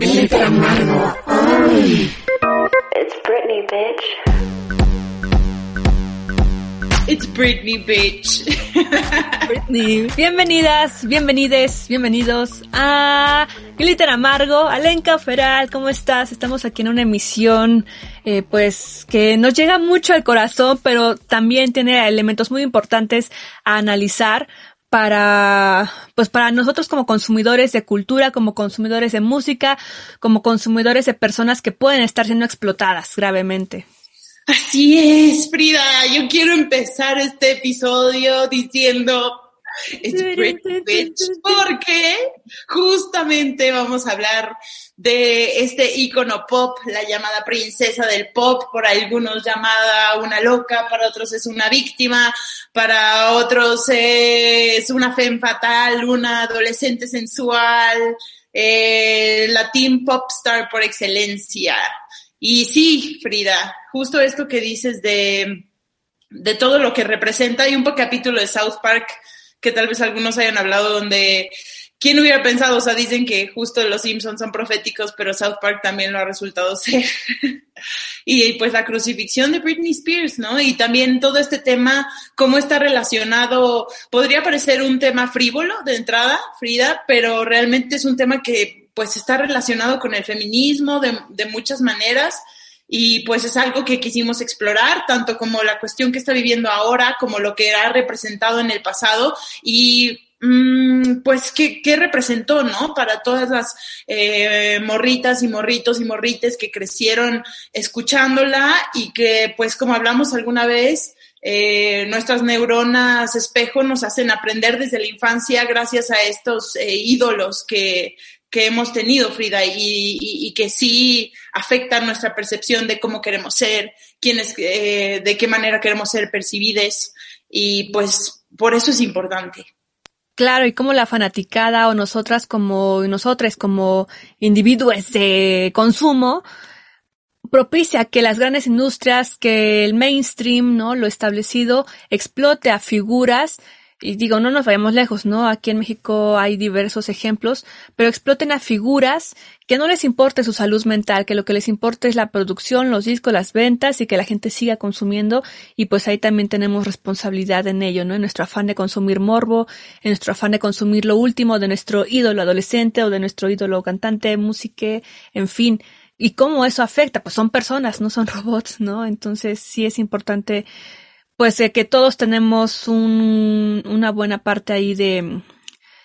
Glitter amargo. It's Britney, bitch. It's Britney, bitch. Britney. Bienvenidas, bienvenides, bienvenidos a Glitter Amargo. Alenka Feral, ¿cómo estás? Estamos aquí en una emisión, eh, pues, que nos llega mucho al corazón, pero también tiene elementos muy importantes a analizar para, pues para nosotros como consumidores de cultura, como consumidores de música, como consumidores de personas que pueden estar siendo explotadas gravemente. Así es, Frida. Yo quiero empezar este episodio diciendo It's Britney Bitch, porque justamente vamos a hablar de este icono pop, la llamada princesa del pop, por algunos llamada una loca, para otros es una víctima, para otros es una femme fatal, una adolescente sensual, eh, la pop star por excelencia. Y sí, Frida, justo esto que dices de, de todo lo que representa, hay un capítulo de South Park que tal vez algunos hayan hablado donde ¿Quién hubiera pensado? O sea, dicen que justo los Simpsons son proféticos, pero South Park también lo ha resultado ser. y pues la crucifixión de Britney Spears, ¿no? Y también todo este tema, cómo está relacionado, podría parecer un tema frívolo de entrada, Frida, pero realmente es un tema que pues está relacionado con el feminismo de, de muchas maneras y pues es algo que quisimos explorar, tanto como la cuestión que está viviendo ahora, como lo que ha representado en el pasado y pues qué, representó, ¿no? Para todas las eh, morritas y morritos y morrites que crecieron escuchándola y que pues como hablamos alguna vez, eh, nuestras neuronas espejo nos hacen aprender desde la infancia gracias a estos eh, ídolos que, que hemos tenido, Frida, y, que sí afectan nuestra percepción de cómo queremos ser, quiénes, eh, de qué manera queremos ser percibides, y pues por eso es importante. Claro, y como la fanaticada o nosotras como nosotras como individuos de consumo propicia que las grandes industrias, que el mainstream, ¿no? Lo establecido explote a figuras y digo, no nos vayamos lejos, ¿no? Aquí en México hay diversos ejemplos, pero exploten a figuras que no les importe su salud mental, que lo que les importa es la producción, los discos, las ventas y que la gente siga consumiendo y pues ahí también tenemos responsabilidad en ello, ¿no? En nuestro afán de consumir morbo, en nuestro afán de consumir lo último de nuestro ídolo adolescente o de nuestro ídolo cantante, música, en fin. ¿Y cómo eso afecta? Pues son personas, no son robots, ¿no? Entonces sí es importante pues de que todos tenemos un, una buena parte ahí de,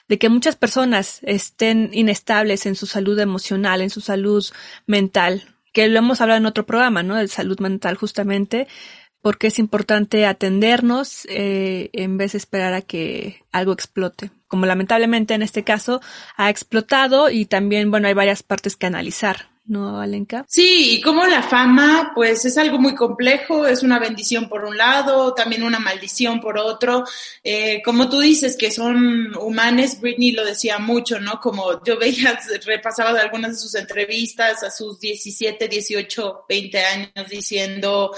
de que muchas personas estén inestables en su salud emocional, en su salud mental, que lo hemos hablado en otro programa, ¿no? De salud mental justamente, porque es importante atendernos eh, en vez de esperar a que algo explote. Como lamentablemente en este caso ha explotado y también, bueno, hay varias partes que analizar. ¿No, Alenka? Sí, y como la fama, pues es algo muy complejo, es una bendición por un lado, también una maldición por otro. Eh, como tú dices, que son humanes, Britney lo decía mucho, ¿no? Como yo veía, repasaba de algunas de sus entrevistas a sus 17, 18, 20 años diciendo,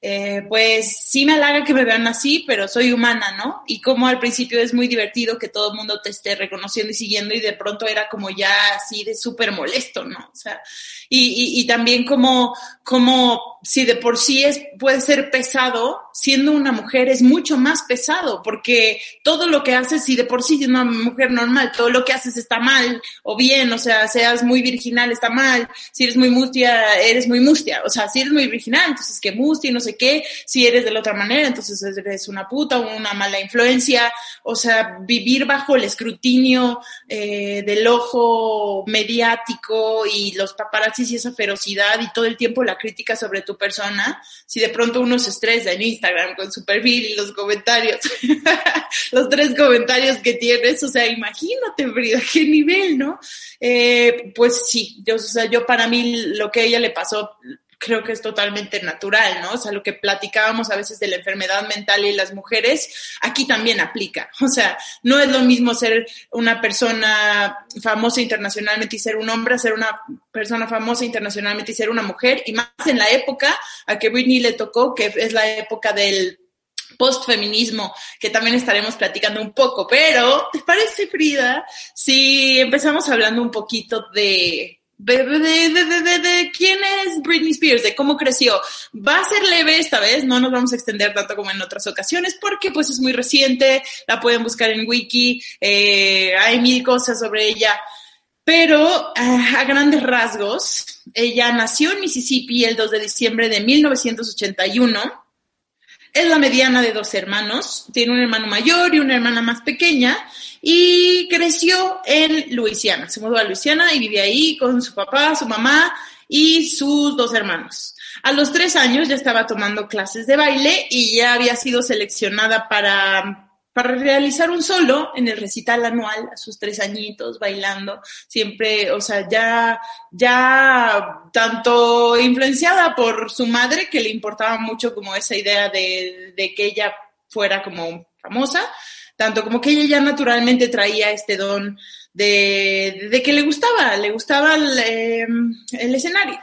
eh, pues sí me halaga que me vean así, pero soy humana, ¿no? Y como al principio es muy divertido que todo el mundo te esté reconociendo y siguiendo y de pronto era como ya así de súper molesto, ¿no? O sea, y, y, también como, como si de por sí es, puede ser pesado, siendo una mujer es mucho más pesado, porque todo lo que haces, si de por sí es una mujer normal, todo lo que haces está mal o bien, o sea, seas muy virginal está mal, si eres muy mustia, eres muy mustia, o sea, si eres muy virginal, entonces que mustia y no sé qué, si eres de la otra manera, entonces eres una puta o una mala influencia, o sea, vivir bajo el escrutinio eh, del ojo mediático y los paparazzi y esa ferocidad y todo el tiempo la crítica sobre tu persona, si de pronto uno se estresa en Instagram con su perfil y los comentarios, los tres comentarios que tienes, o sea, imagínate, Frida, qué nivel, ¿no? Eh, pues sí, yo, o sea, yo para mí lo que a ella le pasó creo que es totalmente natural, ¿no? O sea, lo que platicábamos a veces de la enfermedad mental y las mujeres, aquí también aplica. O sea, no es lo mismo ser una persona famosa internacionalmente y ser un hombre, ser una persona famosa internacionalmente y ser una mujer, y más en la época a que Britney le tocó, que es la época del postfeminismo, que también estaremos platicando un poco, pero ¿te parece, Frida, si empezamos hablando un poquito de de, de, de, quién es Britney Spears, de cómo creció. Va a ser leve esta vez, no nos vamos a extender tanto como en otras ocasiones porque pues es muy reciente, la pueden buscar en Wiki, eh, hay mil cosas sobre ella. Pero ah, a grandes rasgos, ella nació en Mississippi el 2 de diciembre de 1981. Es la mediana de dos hermanos, tiene un hermano mayor y una hermana más pequeña y creció en Luisiana. Se mudó a Luisiana y vivía ahí con su papá, su mamá y sus dos hermanos. A los tres años ya estaba tomando clases de baile y ya había sido seleccionada para para realizar un solo en el recital anual a sus tres añitos bailando, siempre, o sea, ya, ya tanto influenciada por su madre, que le importaba mucho como esa idea de, de que ella fuera como famosa, tanto como que ella ya naturalmente traía este don de, de que le gustaba, le gustaba el, em, el escenario.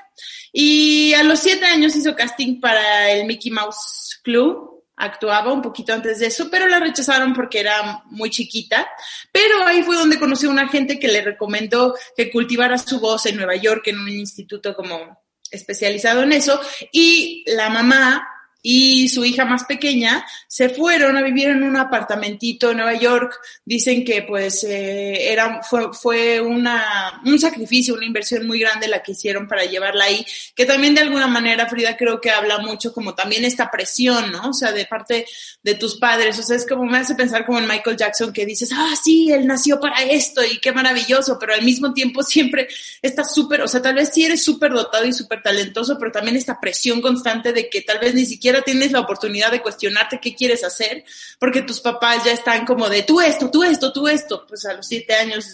Y a los siete años hizo casting para el Mickey Mouse Club, actuaba un poquito antes de eso, pero la rechazaron porque era muy chiquita. Pero ahí fue donde conoció a una gente que le recomendó que cultivara su voz en Nueva York, en un instituto como especializado en eso. Y la mamá y su hija más pequeña se fueron a vivir en un apartamentito en Nueva York. Dicen que pues eh, era, fue, fue una, un sacrificio, una inversión muy grande la que hicieron para llevarla ahí, que también de alguna manera Frida creo que habla mucho como también esta presión, ¿no? O sea, de parte de tus padres, o sea, es como me hace pensar como en Michael Jackson que dices, ah, sí, él nació para esto y qué maravilloso, pero al mismo tiempo siempre estás súper, o sea, tal vez sí eres súper dotado y súper talentoso, pero también esta presión constante de que tal vez ni siquiera tienes la oportunidad de cuestionarte qué quieres hacer, porque tus papás ya están como de tú esto, tú esto, tú esto. Pues a los siete años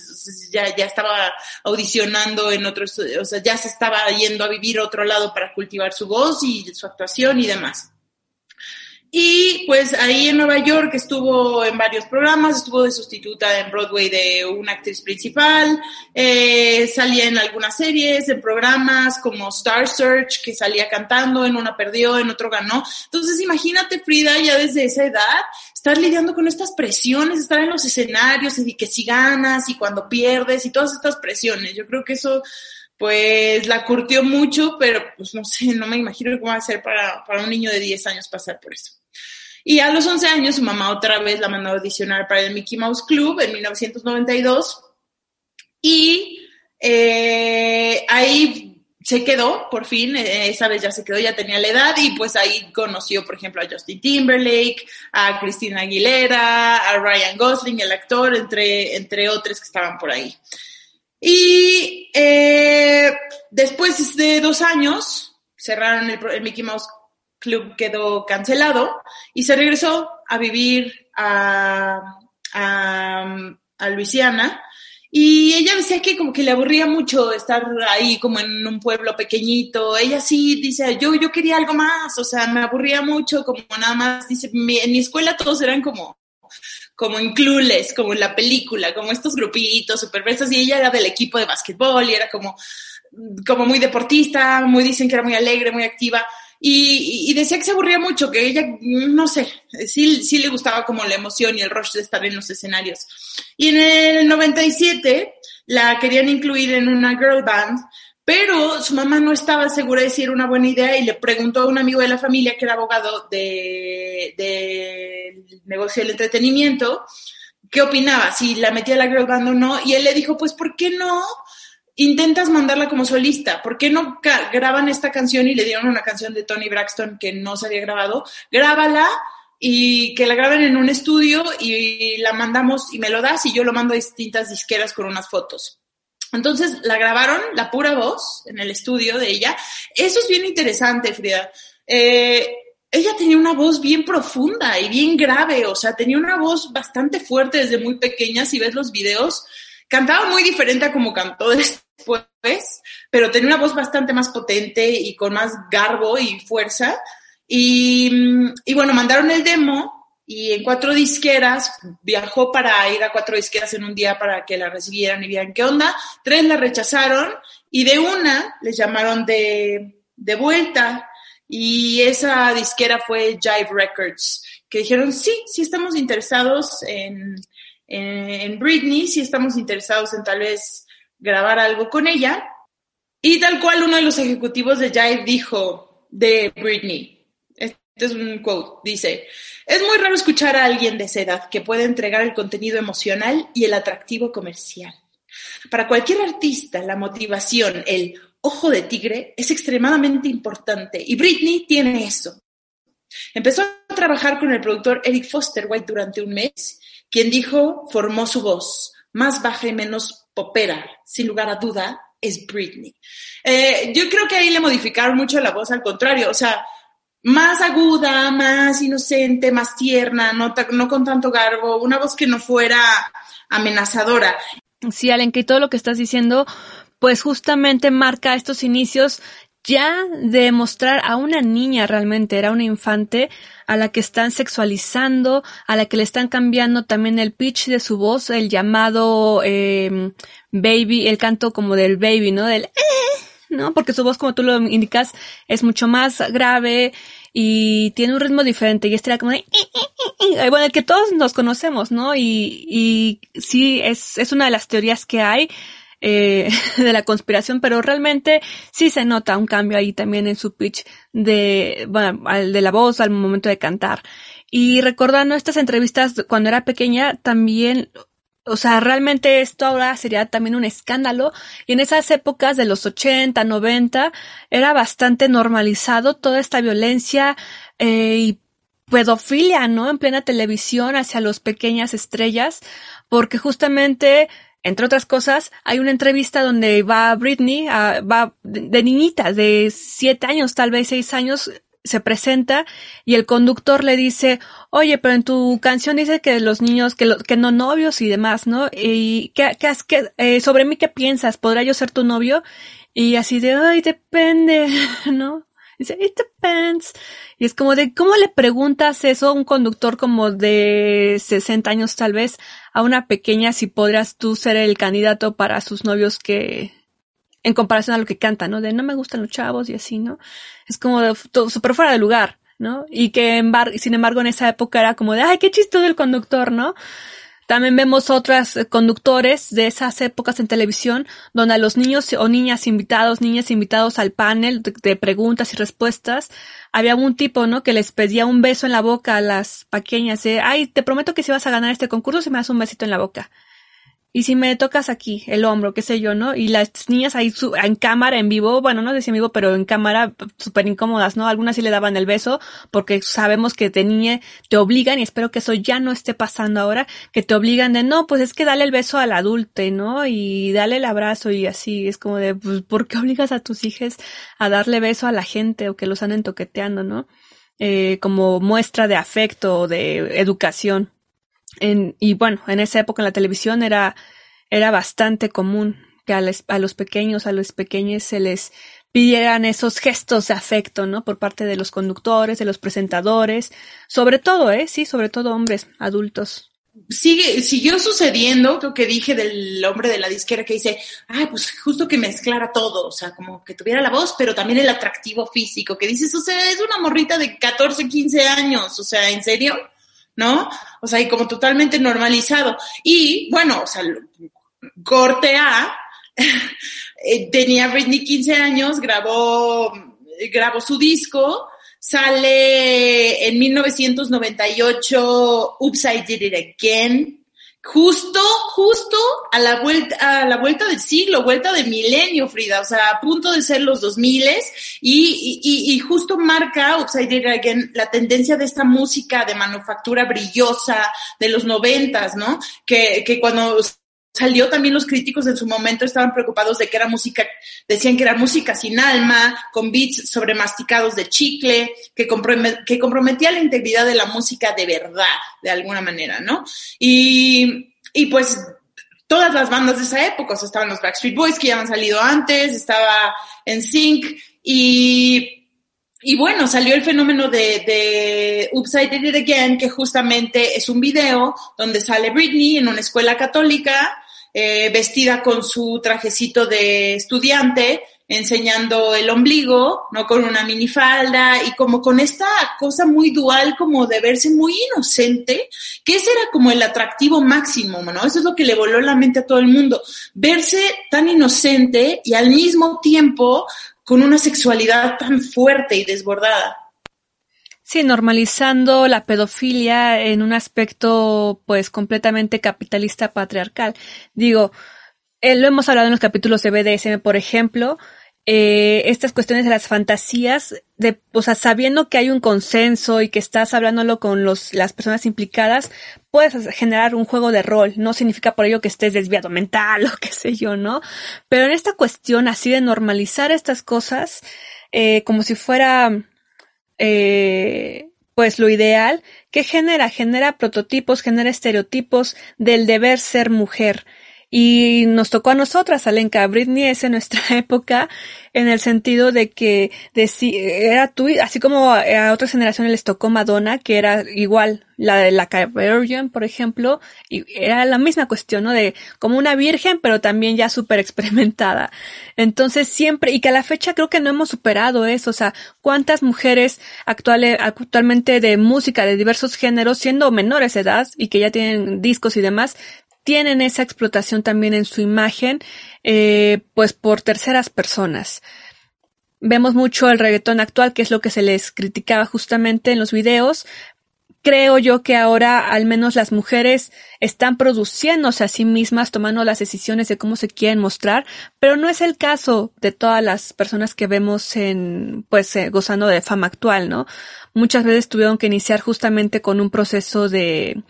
ya, ya estaba audicionando en otros, o sea, ya se estaba yendo a vivir a otro lado para cultivar su voz y su actuación y demás. Y pues ahí en Nueva York estuvo en varios programas, estuvo de sustituta en Broadway de una actriz principal, eh, salía en algunas series, en programas como Star Search, que salía cantando, en una perdió, en otro ganó. Entonces imagínate Frida ya desde esa edad, estar lidiando con estas presiones, estar en los escenarios y que si ganas y cuando pierdes y todas estas presiones. Yo creo que eso pues la curtió mucho, pero pues no sé, no me imagino cómo va a ser para, un niño de 10 años pasar por eso. Y a los 11 años su mamá otra vez la mandó a audicionar para el Mickey Mouse Club en 1992 y eh, ahí se quedó, por fin, eh, esa vez ya se quedó, ya tenía la edad y pues ahí conoció, por ejemplo, a Justin Timberlake, a Christina Aguilera, a Ryan Gosling, el actor, entre, entre otros que estaban por ahí. Y eh, después de dos años, cerraron el, Mickey Mouse Club, quedó cancelado y se regresó a vivir a, a, Luisiana. Y ella decía que como que le aburría mucho estar ahí como en un pueblo pequeñito. Ella sí dice, yo, yo quería algo más, o sea, me aburría mucho, como nada más, dice, en mi escuela todos eran como como en como en la película, como estos grupitos super besos, y ella era del equipo de básquetbol y era como, como muy deportista, muy dicen que era muy alegre, muy activa. Y, y, decía que se aburría mucho, que ella, no sé, sí, sí le gustaba como la emoción y el rush de estar en los escenarios. Y en el 97 la querían incluir en una girl band, pero su mamá no estaba segura de si era una buena idea y le preguntó a un amigo de la familia que era abogado del de, negocio del entretenimiento qué opinaba, si la metía a la girl band o no, y él le dijo, pues, ¿por qué no intentas mandarla como solista? ¿Por qué no graban esta canción y le dieron una canción de Tony Braxton que no se había grabado? Grábala y que la graben en un estudio y la mandamos y me lo das y yo lo mando a distintas disqueras con unas fotos. Entonces la grabaron, la pura voz, en el estudio de ella. Eso es bien interesante, Frida. Eh, ella tenía una voz bien profunda y bien grave, o sea, tenía una voz bastante fuerte desde muy pequeña, si ves los videos. Cantaba muy diferente a como cantó pero tenía una voz bastante más potente y con más garbo y fuerza. Y, bueno, mandaron el demo y en cuatro disqueras, viajó para ir a cuatro disqueras en un día para que la recibieran y vieran qué onda. Tres la rechazaron y de una les llamaron de, de vuelta y esa disquera fue Jive Records, que dijeron, sí, sí estamos interesados en, en Britney, sí estamos interesados en tal vez grabar algo con ella. Y tal cual uno de los ejecutivos de Jive dijo de Britney, este es un quote, dice, es muy raro escuchar a alguien de esa edad que puede entregar el contenido emocional y el atractivo comercial. Para cualquier artista, la motivación, el ojo de tigre es extremadamente importante y Britney tiene eso. Empezó a trabajar con el productor Eric Foster White durante un mes, quien dijo formó su voz, más baja y menos popera, sin lugar a duda, es Britney. Eh, yo creo que ahí le modificaron mucho la voz, al contrario, o sea, más aguda, más inocente, más tierna, no, con tanto garbo, una voz que no fuera amenazadora. Sí, Alen, que todo lo que estás diciendo, pues justamente marca estos inicios ya de mostrar a una niña realmente, era una infante a la que están sexualizando, a la que le están cambiando también el pitch de su voz, el llamado eh, baby, el canto como del baby, ¿no? Del eh, ¿no? Porque su voz, como tú lo indicas, es mucho más grave y tiene un ritmo diferente. Y este era como de, eh, bueno, el que todos nos conocemos, ¿no? Y, y sí, es, es una de las teorías que hay eh, de la conspiración, pero realmente sí se nota un cambio ahí también en su pitch de, bueno, de la voz al momento de cantar. Y recordando estas entrevistas cuando era pequeña, también o sea, realmente esto ahora sería también un escándalo. Y en esas épocas de los 80, 90, era bastante normalizado toda esta violencia eh, y pedofilia, ¿no? En plena televisión hacia las pequeñas estrellas, porque justamente entre otras cosas, hay una entrevista donde va Britney, va de, niñita, de siete años, tal vez seis años, se presenta y el conductor le dice, oye, pero en tu canción dice que los niños, que, que no novios y demás, ¿no? Y ¿qué, qué, qué eh, sobre mí qué piensas? ¿Podrá yo ser tu novio? Y así de, ay, depende, ¿no? Dice, it depends. Y es como de, ¿cómo le preguntas eso a un conductor como de 60 años tal vez a una pequeña si podrías tú ser el candidato para sus novios que, en comparación a lo que canta, ¿no? De no me gustan los chavos y así, ¿no? Es como de, súper fuera de lugar, ¿no? Y que, sin embargo, en esa época era como de, ay, qué chistoso el conductor, ¿no? También vemos otras eh, conductores de esas épocas en televisión donde a los niños o niñas invitados, niñas invitados al panel de, preguntas y respuestas, había un tipo, ¿no? Que les pedía un beso en la boca a las pequeñas de, ay, te prometo que si vas a ganar este concurso, si me das un besito en la boca y si me tocas aquí, el hombro, qué sé yo, ¿no? Y las niñas ahí en cámara, en vivo, bueno, no si en vivo, pero en cámara, súper incómodas, ¿no? Algunas sí le daban el beso, porque sabemos que de niña te obligan, y espero que eso ya no esté pasando ahora, que te obligan de, no, pues es que dale el beso al adulto, ¿no? Y dale el abrazo y así, es como de, pues, ¿por qué obligas a tus hijos a darle beso a la gente o que los anden toqueteando, ¿no? Eh, como muestra de afecto o de educación. En, y bueno, en esa época en la televisión era, era bastante común que a, a los pequeños, a los pequeños se les pidieran esos gestos de afecto, ¿no? Por parte de los conductores, de los presentadores, sobre todo, ¿eh? Sí, sobre todo hombres adultos. Sigue, siguió sucediendo lo que dije del hombre de la disquera que dice, ay, pues justo que mezclara todo, o sea, como que tuviera la voz, pero también el atractivo físico, que dices, o sea, es una morrita de 14, 15 años, o sea, ¿en serio? ¿No? O sea, y como totalmente normalizado. Y bueno, o sea, corte A, eh, tenía Britney 15 años, grabó, grabó su disco, sale en 1998 Upside Did It Again, justo, justo a la vuelta, a la vuelta del siglo, vuelta de milenio, Frida, o sea, a punto de ser los 2000 miles y, y, y, justo marca Upside Again la tendencia de esta música de manufactura brillosa de los noventas, ¿no? Que, que cuando salió también los críticos en su momento estaban preocupados de que era música, decían que era música sin alma, con beats sobremasticados de chicle, que, que comprometía la integridad de la música de verdad, de alguna manera, ¿no? Y, y pues todas las bandas de esa época, o sea, estaban los Backstreet Boys que ya han salido antes, estaba en Sync y y bueno, salió el fenómeno de, de Upside It Again, que justamente es un video donde sale Britney en una escuela católica eh, vestida con su trajecito de estudiante, enseñando el ombligo, ¿no? Con una minifalda y como con esta cosa muy dual, como de verse muy inocente, que ese era como el atractivo máximo, ¿no? Eso es lo que le voló la mente a todo el mundo. Verse tan inocente y al mismo tiempo con una sexualidad tan fuerte y desbordada. Sí, normalizando la pedofilia en un aspecto pues completamente capitalista patriarcal. Digo, eh, lo hemos hablado en los capítulos de BDSM, por ejemplo, eh, estas cuestiones de las fantasías, de, o sea, sabiendo que hay un consenso y que estás hablándolo con los, las personas implicadas, puedes generar un juego de rol. No significa por ello que estés desviado mental o qué sé yo, ¿no? Pero en esta cuestión así de normalizar estas cosas, eh, como si fuera eh, pues lo ideal, que genera? Genera prototipos, genera estereotipos del deber ser mujer. Y nos tocó a nosotras, Alenka. Britney es en nuestra época, en el sentido de que era tú, así como a otras generaciones les tocó Madonna, que era igual, la de la Virgin, por ejemplo, y era la misma cuestión, ¿no? De como una virgen, pero también ya súper experimentada. Entonces siempre, y que a la fecha creo que no hemos superado eso, o sea, cuántas mujeres actuales, actualmente de música de diversos géneros, siendo menores de edad y que ya tienen discos y demás, tienen esa explotación también en su imagen, eh, pues por terceras personas. Vemos mucho el reggaetón actual, que es lo que se les criticaba justamente en los videos. Creo yo que ahora al menos las mujeres están produciéndose a sí mismas, tomando las decisiones de cómo se quieren mostrar, pero no es el caso de todas las personas que vemos en, pues, eh, gozando de fama actual, ¿no? Muchas veces tuvieron que iniciar justamente con un proceso de,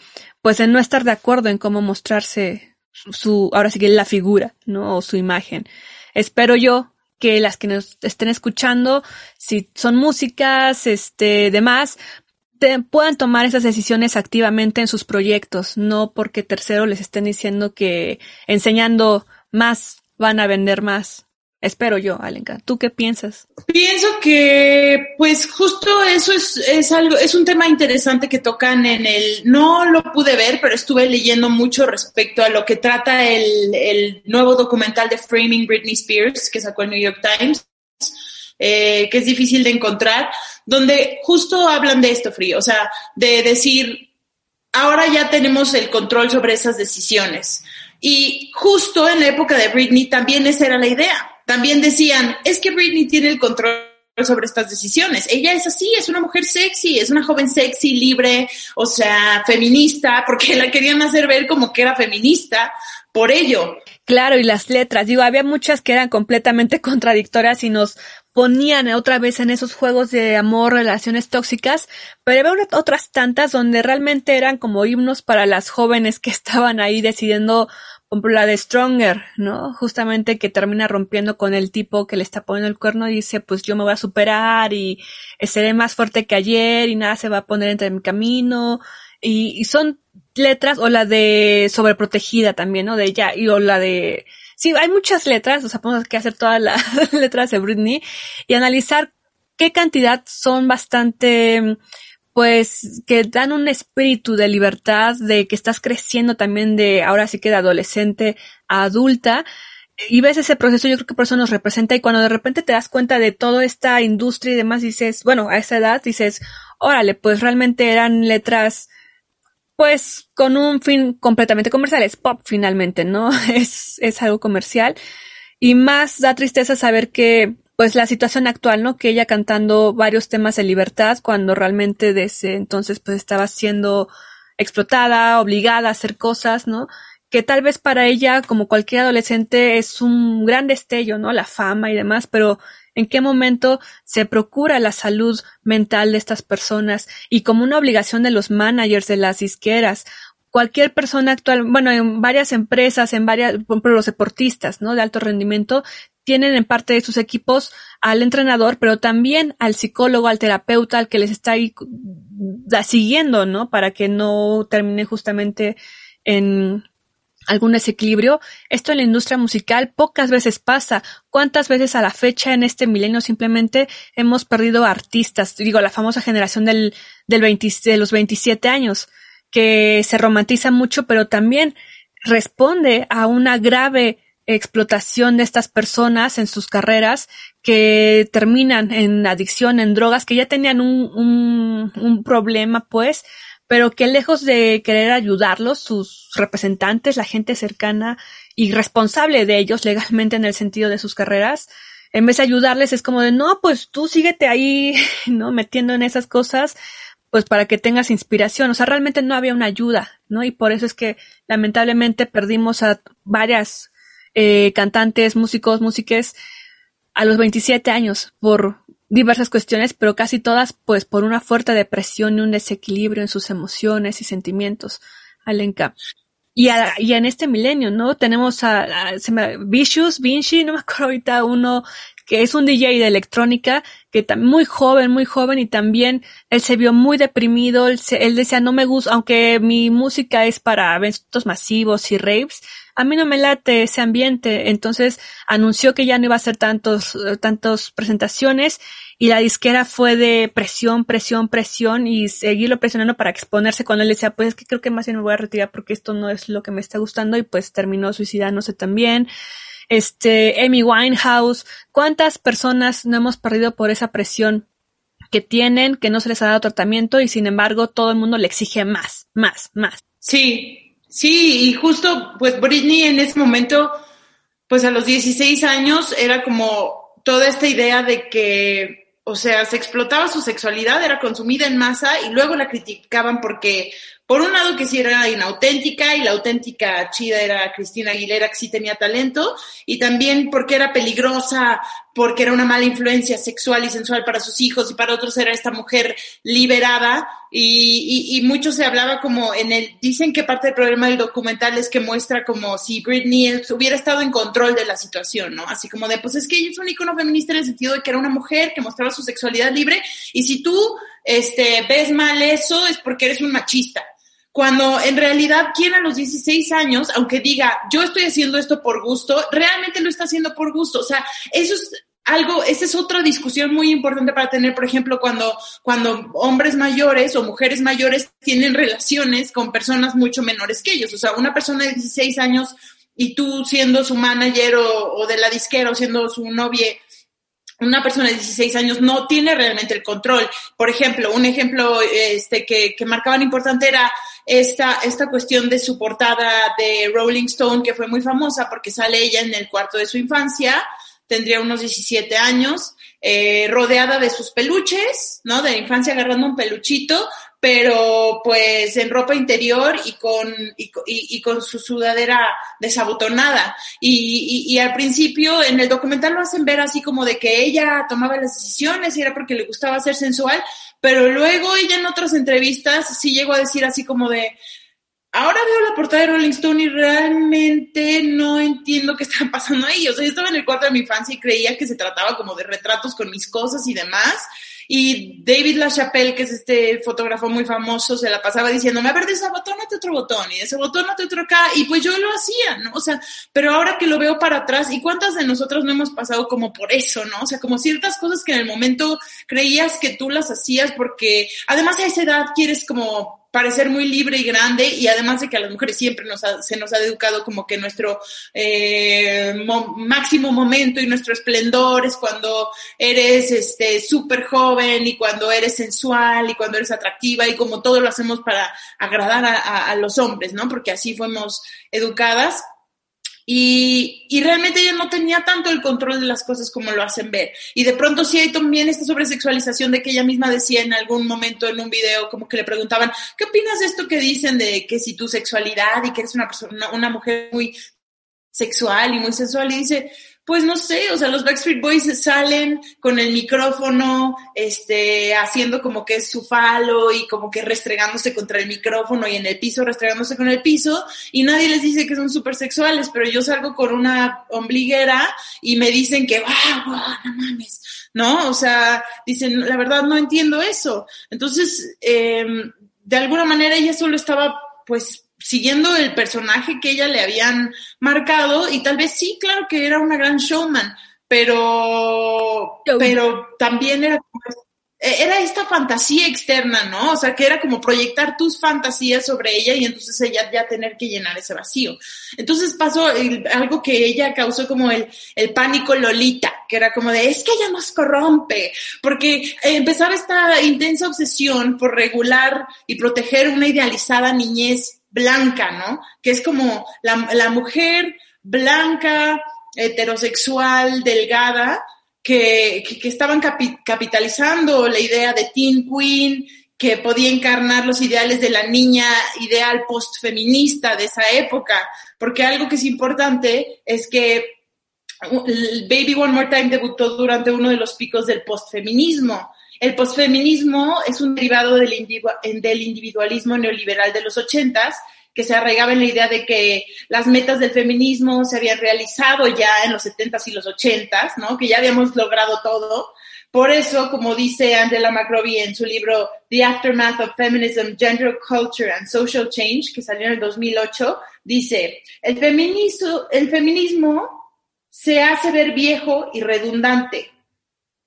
pues en no estar de acuerdo en cómo mostrarse su, ahora sí que la figura, ¿no? O su imagen. Espero yo que las que nos estén escuchando, si son músicas, este, demás, puedan tomar esas decisiones activamente en sus proyectos, no porque tercero les estén diciendo que enseñando más van a vender más. Espero yo, Alenka. ¿Tú qué piensas? Pienso que, pues, justo eso es, es algo, es un tema interesante que tocan en el, no lo pude ver, pero estuve leyendo mucho respecto a lo que trata el, el nuevo documental de Framing Britney Spears que sacó el New York Times. Eh, que es difícil de encontrar, donde justo hablan de esto, Frío, o sea, de decir, ahora ya tenemos el control sobre esas decisiones. Y justo en la época de Britney también esa era la idea también decían, es que Britney tiene el control sobre estas decisiones. Ella es así, es una mujer sexy, es una joven sexy, libre, o sea, feminista, porque la querían hacer ver como que era feminista por ello. Claro, y las letras, digo, había muchas que eran completamente contradictorias y nos ponían otra vez en esos juegos de amor, relaciones tóxicas, pero había otras tantas donde realmente eran como himnos para las jóvenes que estaban ahí decidiendo la de Stronger, ¿no? Justamente que termina rompiendo con el tipo que le está poniendo el cuerno y dice, pues yo me voy a superar y seré más fuerte que ayer y nada se va a poner entre mi camino. Y, son letras, o la de sobreprotegida también, ¿no? De ella, y o la de, sí, hay muchas letras, o sea, podemos que hacer todas las letras de Britney y analizar qué cantidad son bastante pues que dan un espíritu de libertad, de que estás creciendo también de ahora sí que de adolescente a adulta. Y ves ese proceso, yo creo que por eso nos representa y cuando de repente te das cuenta de toda esta industria y demás, dices, bueno, a esa edad dices, órale, pues realmente eran letras, pues con un fin completamente comercial, es pop finalmente, ¿no? Es, es algo comercial. Y más da tristeza saber que pues la situación actual, ¿no? Que ella cantando varios temas de libertad cuando realmente desde entonces pues estaba siendo explotada, obligada a hacer cosas, ¿no? Que tal vez para ella, como cualquier adolescente, es un gran destello, ¿no? La fama y demás, pero ¿en qué momento se procura la salud mental de estas personas? Y como una obligación de los managers de las disqueras, cualquier persona actual, bueno, en varias empresas, en varias, por ejemplo, los deportistas, ¿no? De alto rendimiento, tienen en parte de sus equipos al entrenador, pero también al psicólogo, al terapeuta, al que les está siguiendo, ¿no? Para que no termine justamente en algún desequilibrio. Esto en la industria musical pocas veces pasa. ¿Cuántas veces a la fecha en este milenio simplemente hemos perdido artistas? Digo, la famosa generación del, del 20, de los 27 años, que se romantiza mucho, pero también responde a una grave explotación de estas personas en sus carreras que terminan en adicción, en drogas, que ya tenían un, un, un problema, pues, pero que lejos de querer ayudarlos, sus representantes, la gente cercana y responsable de ellos legalmente en el sentido de sus carreras, en vez de ayudarles es como de, no, pues tú síguete ahí, ¿no? Metiendo en esas cosas, pues para que tengas inspiración. O sea, realmente no había una ayuda, ¿no? Y por eso es que lamentablemente perdimos a varias eh, cantantes, músicos, músiques a los 27 años por diversas cuestiones, pero casi todas pues por una fuerte depresión y un desequilibrio en sus emociones y sentimientos. Alenka. Y, y en este milenio, ¿no? Tenemos a, se me, Vicious, Vinci, no me acuerdo ahorita uno que es un DJ de electrónica, que muy joven, muy joven y también él se vio muy deprimido, él decía no me gusta, aunque mi música es para eventos masivos y raves, a mí no me late ese ambiente, entonces anunció que ya no iba a hacer tantos, tantos presentaciones y la disquera fue de presión, presión, presión y seguirlo presionando para exponerse cuando él decía, pues es que creo que más bien me voy a retirar porque esto no es lo que me está gustando y pues terminó suicidándose también. Este, Amy Winehouse, ¿cuántas personas no hemos perdido por esa presión que tienen, que no se les ha dado tratamiento y sin embargo todo el mundo le exige más, más, más? Sí, Sí, y justo, pues Britney en ese momento, pues a los 16 años era como toda esta idea de que, o sea, se explotaba su sexualidad, era consumida en masa y luego la criticaban porque por un lado que sí era inauténtica y la auténtica chida era Cristina Aguilera que sí tenía talento y también porque era peligrosa, porque era una mala influencia sexual y sensual para sus hijos y para otros era esta mujer liberada y, y, mucho se hablaba como en el, dicen que parte del problema del documental es que muestra como si Britney hubiera estado en control de la situación, ¿no? Así como de, pues es que ella es un icono feminista en el sentido de que era una mujer que mostraba su sexualidad libre y si tú este, ves mal eso es porque eres un machista cuando en realidad quien a los 16 años, aunque diga, yo estoy haciendo esto por gusto, realmente lo está haciendo por gusto. O sea, eso es algo, esa es otra discusión muy importante para tener, por ejemplo, cuando, cuando hombres mayores o mujeres mayores tienen relaciones con personas mucho menores que ellos. O sea, una persona de 16 años y tú siendo su manager o, de la disquera o siendo su novia, una persona de 16 años no tiene realmente el control. Por ejemplo, un ejemplo este, que, que marcaban importante era esta, esta cuestión de su portada de Rolling Stone, que fue muy famosa porque sale ella en el cuarto de su infancia, tendría unos 17 años, eh, rodeada de sus peluches, ¿no? De la infancia agarrando un peluchito, pero pues en ropa interior y con, y, y, con su sudadera desabotonada. Y, y, al principio en el documental lo hacen ver así como de que ella tomaba las decisiones y era porque le gustaba ser sensual, pero luego ella en otras entrevistas sí llegó a decir así como de, ahora veo la portada de Rolling Stone y realmente no entiendo qué está pasando ahí. O sea, yo estaba en el cuarto de mi infancia y creía que se trataba como de retratos con mis cosas y demás. Y David LaChapelle, que es este fotógrafo muy famoso, se la pasaba diciéndome, a ver, de ese botón te otro botón, y de ese botón te otro acá, y pues yo lo hacía, ¿no? O sea, pero ahora que lo veo para atrás, ¿y cuántas de nosotros no hemos pasado como por eso, ¿no? O sea, como ciertas cosas que en el momento creías que tú las hacías porque, además a esa edad quieres como parecer muy libre y grande y además de que a las mujeres siempre nos se nos ha educado como que nuestro eh, máximo momento y nuestro esplendor es cuando eres este súper joven y cuando eres sensual y cuando eres atractiva y como todo lo hacemos para agradar a, a los hombres, ¿no? Porque así fuimos educadas y, y, realmente ella no tenía tanto el control de las cosas como lo hacen ver. Y de pronto sí hay también esta sobresexualización de que ella misma decía en algún momento en un video, como que le preguntaban, ¿qué opinas de esto que dicen de que si tu sexualidad y que eres una persona, una mujer muy sexual y muy sensual? Y dice, pues no sé, o sea, los Backstreet Boys salen con el micrófono, este, haciendo como que es su falo y como que restregándose contra el micrófono y en el piso restregándose con el piso y nadie les dice que son súper sexuales, pero yo salgo con una ombliguera y me dicen que, wow, wow, no mames, ¿no? O sea, dicen, la verdad no entiendo eso. Entonces, eh, de alguna manera ella solo estaba, pues, siguiendo el personaje que ella le habían marcado y tal vez sí, claro que era una gran showman, pero, pero también era e, era esta fantasía externa, ¿no? O sea, que era como proyectar tus fantasías sobre ella y entonces ella ya tener que llenar ese vacío. Entonces pasó algo que ella causó como el, el pánico Lolita, que era como de, es que ella nos corrompe, porque empezaba esta intensa obsesión por regular y proteger una idealizada niñez blanca, ¿no? Que es como la, la mujer blanca, heterosexual, delgada, que, que, estaban capitalizando la idea de Teen Queen, que podía encarnar los ideales de la niña ideal postfeminista de esa época, porque algo que es importante es que Baby One More Time debutó durante uno de los picos del postfeminismo. El postfeminismo es un derivado del, individualismo neoliberal de los ochentas que se arraigaba en la idea de que las metas del feminismo se habían realizado ya en los 70s y los 80s, ¿no? Que ya habíamos logrado todo. Por eso, como dice Angela McRobbie en su libro The Aftermath of Feminism, Gender Culture and Social Change, que salió en el 2008, dice, el feminismo se hace ver viejo y redundante,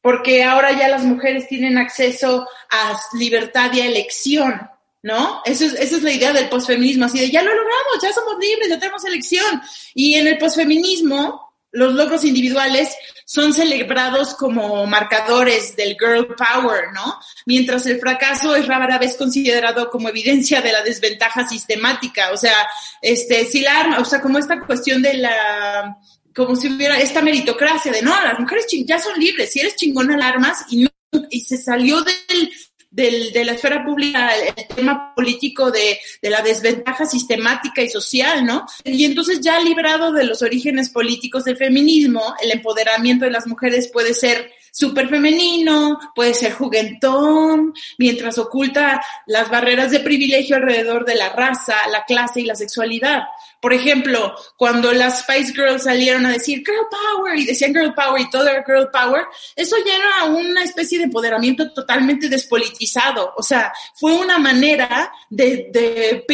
porque ahora ya las mujeres tienen acceso a libertad y a elección, ¿no? Eso es, esa es la idea del posfeminismo, así de ya lo logramos, ya somos libres, ya tenemos elección. Y en el posfeminismo, los logros individuales son celebrados como marcadores del girl power, ¿no? Mientras el fracaso es rara vez considerado como evidencia de la desventaja sistemática. O sea, este, si la arma, o sea, como esta cuestión de la, como si hubiera esta meritocracia de no, las mujeres ya son libres, si eres chingona alarmas y no, y se salió del, del, de la esfera pública el tema político de, de, la desventaja sistemática y social, ¿no? Y entonces ya librado de los orígenes políticos del feminismo, el empoderamiento de las mujeres puede ser súper femenino, puede ser juguetón, mientras oculta las barreras de privilegio alrededor de la raza, la clase y la sexualidad. Por ejemplo, cuando las Spice Girls salieron a decir Girl Power y decían Girl Power y todo era Girl Power, eso ya era una especie de empoderamiento totalmente despolitizado. O sea, fue una manera de, de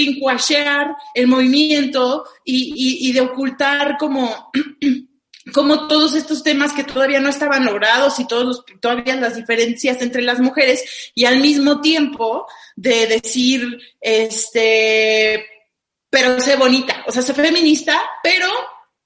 el movimiento y, y, y de ocultar como como todos estos temas que todavía no estaban logrados y todos los, todavía las diferencias entre las mujeres y al mismo tiempo de decir, este, pero sé bonita, o sea, sé feminista, pero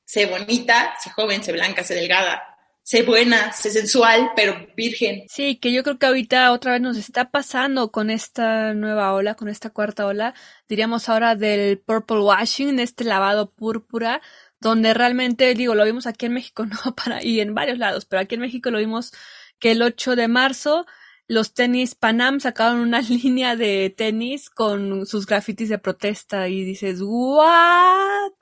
sé bonita, sé joven, sé blanca, sé delgada, sé buena, sé sensual, pero virgen. Sí, que yo creo que ahorita otra vez nos está pasando con esta nueva ola, con esta cuarta ola, diríamos ahora del purple washing, este lavado púrpura, donde realmente, digo, lo vimos aquí en México, no para, y en varios lados, pero aquí en México lo vimos que el 8 de marzo los tenis Panam sacaron una línea de tenis con sus grafitis de protesta y dices, ¿what?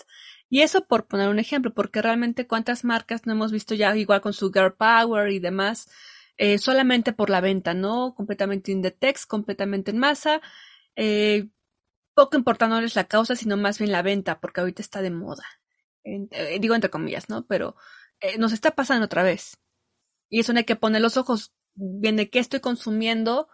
Y eso por poner un ejemplo, porque realmente cuántas marcas no hemos visto ya igual con su Girl Power y demás, eh, solamente por la venta, ¿no? Completamente in the text, completamente en masa, eh, poco importándoles la causa, sino más bien la venta, porque ahorita está de moda. Eh, digo entre comillas, ¿no? Pero eh, nos está pasando otra vez. Y eso no hay que poner los ojos bien de qué estoy consumiendo,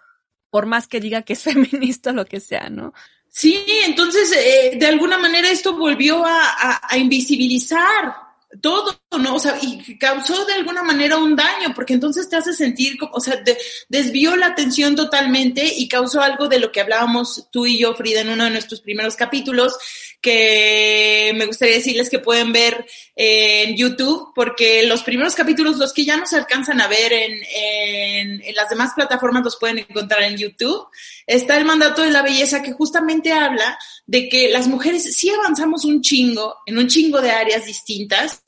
por más que diga que es feminista o lo que sea, ¿no? Sí, entonces, eh, de alguna manera esto volvió a, a invisibilizar todo, ¿no? O sea, y causó de alguna manera un daño, porque entonces te hace sentir como, o sea, desvió la atención totalmente y causó algo de lo que hablábamos tú y yo, Frida, en uno de nuestros primeros capítulos, que me gustaría decirles que pueden ver en YouTube, porque los primeros capítulos, los que ya no se alcanzan a ver en, en, en las demás plataformas, los pueden encontrar en YouTube. Está el mandato de la belleza que justamente habla de que las mujeres sí avanzamos un chingo, en un chingo de áreas distintas,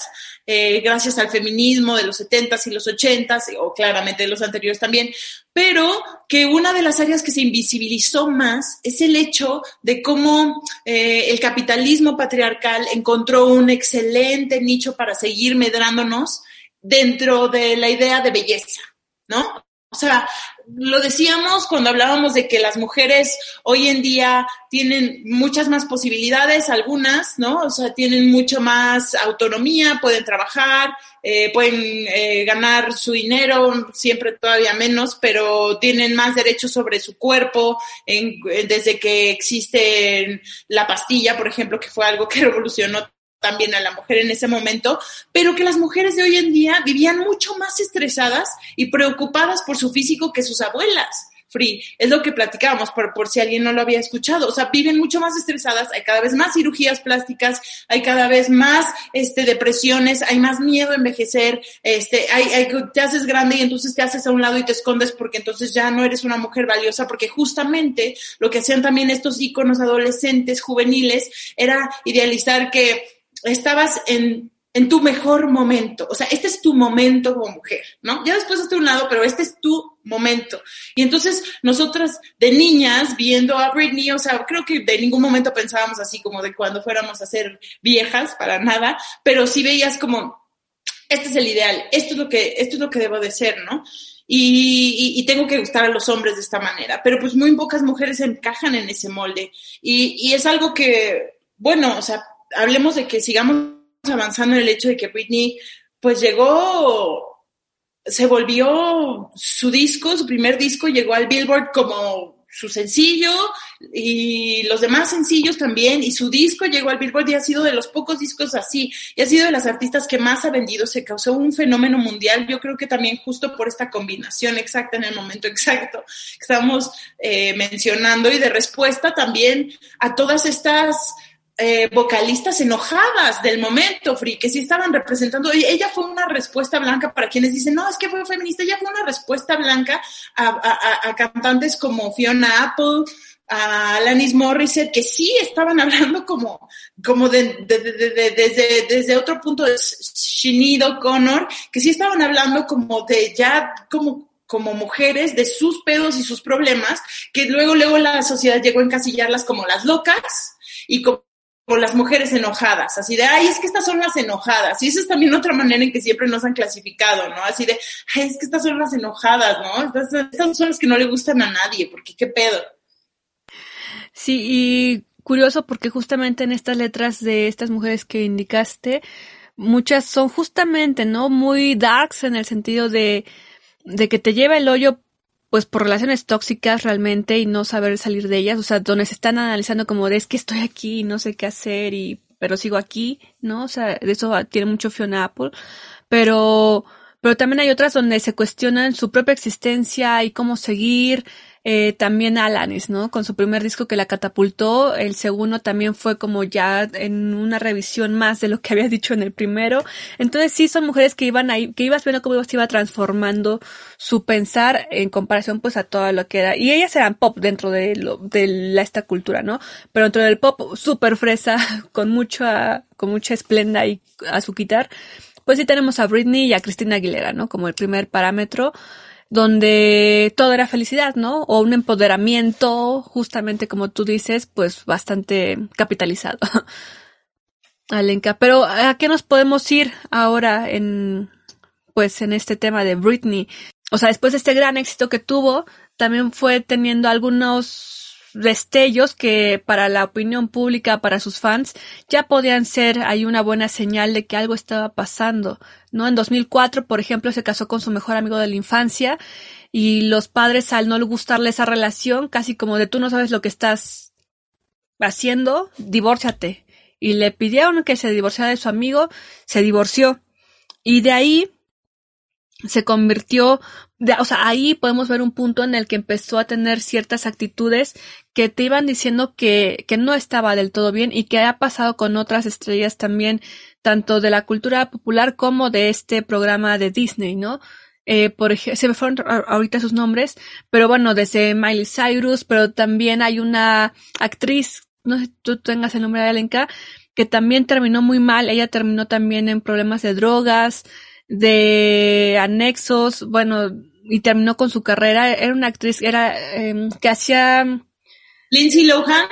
eh, gracias al feminismo de los 70s y los 80s, o claramente de los anteriores también, pero que una de las áreas que se invisibilizó más es el hecho de cómo eh, el capitalismo patriarcal encontró un excelente nicho para seguir medrándonos dentro de la idea de belleza, ¿no? O sea, lo decíamos cuando hablábamos de que las mujeres hoy en día tienen muchas más posibilidades, algunas, ¿no? O sea, tienen mucho más autonomía, pueden trabajar, eh, pueden eh, ganar su dinero, siempre todavía menos, pero tienen más derechos sobre su cuerpo, en, desde que existe la pastilla, por ejemplo, que fue algo que revolucionó también a la mujer en ese momento, pero que las mujeres de hoy en día vivían mucho más estresadas y preocupadas por su físico que sus abuelas. Free. Es lo que platicábamos, por, por si alguien no lo había escuchado. O sea, viven mucho más estresadas, hay cada vez más cirugías plásticas, hay cada vez más este, depresiones, hay más miedo a envejecer, este, hay, hay, te haces grande y entonces te haces a un lado y te escondes porque entonces ya no eres una mujer valiosa, porque justamente lo que hacían también estos íconos adolescentes, juveniles, era idealizar que estabas en en tu mejor momento. O sea, este es tu momento como mujer, ¿no? Ya después hasta un lado, pero este es tu momento. Y entonces nosotras de niñas viendo a Britney, o sea, creo que de ningún momento pensábamos así como de cuando fuéramos a ser viejas, para nada, pero sí veías como, este es el ideal, esto es lo que, esto es lo que debo de ser, ¿no? Y, y, tengo que gustar a los hombres de esta manera, pero pues muy pocas mujeres encajan en ese molde. Y, y es algo que, bueno, o sea, hablemos de que sigamos avanzando en el hecho de que Britney pues llegó, se volvió su disco, su primer disco llegó al Billboard como su sencillo y los demás sencillos también y su disco llegó al Billboard y ha sido de los pocos discos así y ha sido de las artistas que más ha vendido, se causó un fenómeno mundial, yo creo que también justo por esta combinación exacta en el momento exacto que estamos eh, mencionando y de respuesta también a todas estas eh, vocalistas enojadas del momento, Free, que sí estaban representando. Ella fue una respuesta blanca para quienes dicen, no, es que fue feminista. Ella fue una respuesta blanca a, cantantes como Fiona Apple, a Alanis Morissette, que sí estaban hablando como, como de, desde, desde otro punto de Shinido Connor, que sí estaban hablando como de ya, como como mujeres de sus pedos y sus problemas, que luego, luego la sociedad llegó a encasillarlas como las locas y como por las mujeres enojadas, así de, ay, es que estas son las enojadas. Y esa es también otra manera en que siempre nos han clasificado, ¿no? Así de, ay, es que estas son las enojadas, ¿no? Estas, son las que no le gustan a nadie, porque qué pedo. Sí, y curioso porque justamente en estas letras de estas mujeres que indicaste, muchas son justamente, ¿no? Muy darks en el sentido de, de que te lleva el hoyo pues por relaciones tóxicas realmente y no saber salir de ellas, o sea, donde se están analizando como de es que estoy aquí, no sé qué hacer y pero sigo aquí, ¿no? O sea, de eso tiene mucho Fiona Apple, pero pero también hay otras donde se cuestionan su propia existencia y cómo seguir, eh, también Alanis, ¿no? Con su primer disco que la catapultó, el segundo también fue como ya en una revisión más de lo que había dicho en el primero. Entonces sí son mujeres que iban ahí, que ibas viendo cómo se iba transformando su pensar en comparación pues a todo lo que era. Y ellas eran pop dentro de lo, de la, esta cultura, ¿no? Pero dentro del pop súper fresa, con mucha, con mucha esplenda y a su quitar, pues sí tenemos a Britney y a Cristina Aguilera, ¿no? Como el primer parámetro donde todo era felicidad, ¿no? O un empoderamiento, justamente como tú dices, pues bastante capitalizado. Alenka, pero ¿a qué nos podemos ir ahora en, pues, en este tema de Britney? O sea, después de este gran éxito que tuvo, también fue teniendo algunos destellos que para la opinión pública, para sus fans, ya podían ser ahí una buena señal de que algo estaba pasando, ¿no? En 2004, por ejemplo, se casó con su mejor amigo de la infancia y los padres al no gustarle esa relación, casi como de tú no sabes lo que estás haciendo, divórciate. Y le pidieron que se divorciara de su amigo, se divorció. Y de ahí se convirtió, o sea, ahí podemos ver un punto en el que empezó a tener ciertas actitudes que te iban diciendo que, que no estaba del todo bien y que ha pasado con otras estrellas también, tanto de la cultura popular como de este programa de Disney, ¿no? Eh, por ejemplo, se me fueron ahorita sus nombres, pero bueno, desde Miley Cyrus, pero también hay una actriz, no sé si tú tengas el nombre de Alenka, que también terminó muy mal, ella terminó también en problemas de drogas, de anexos, bueno, y terminó con su carrera. Era una actriz, era eh, que hacía Lindsay Lohan.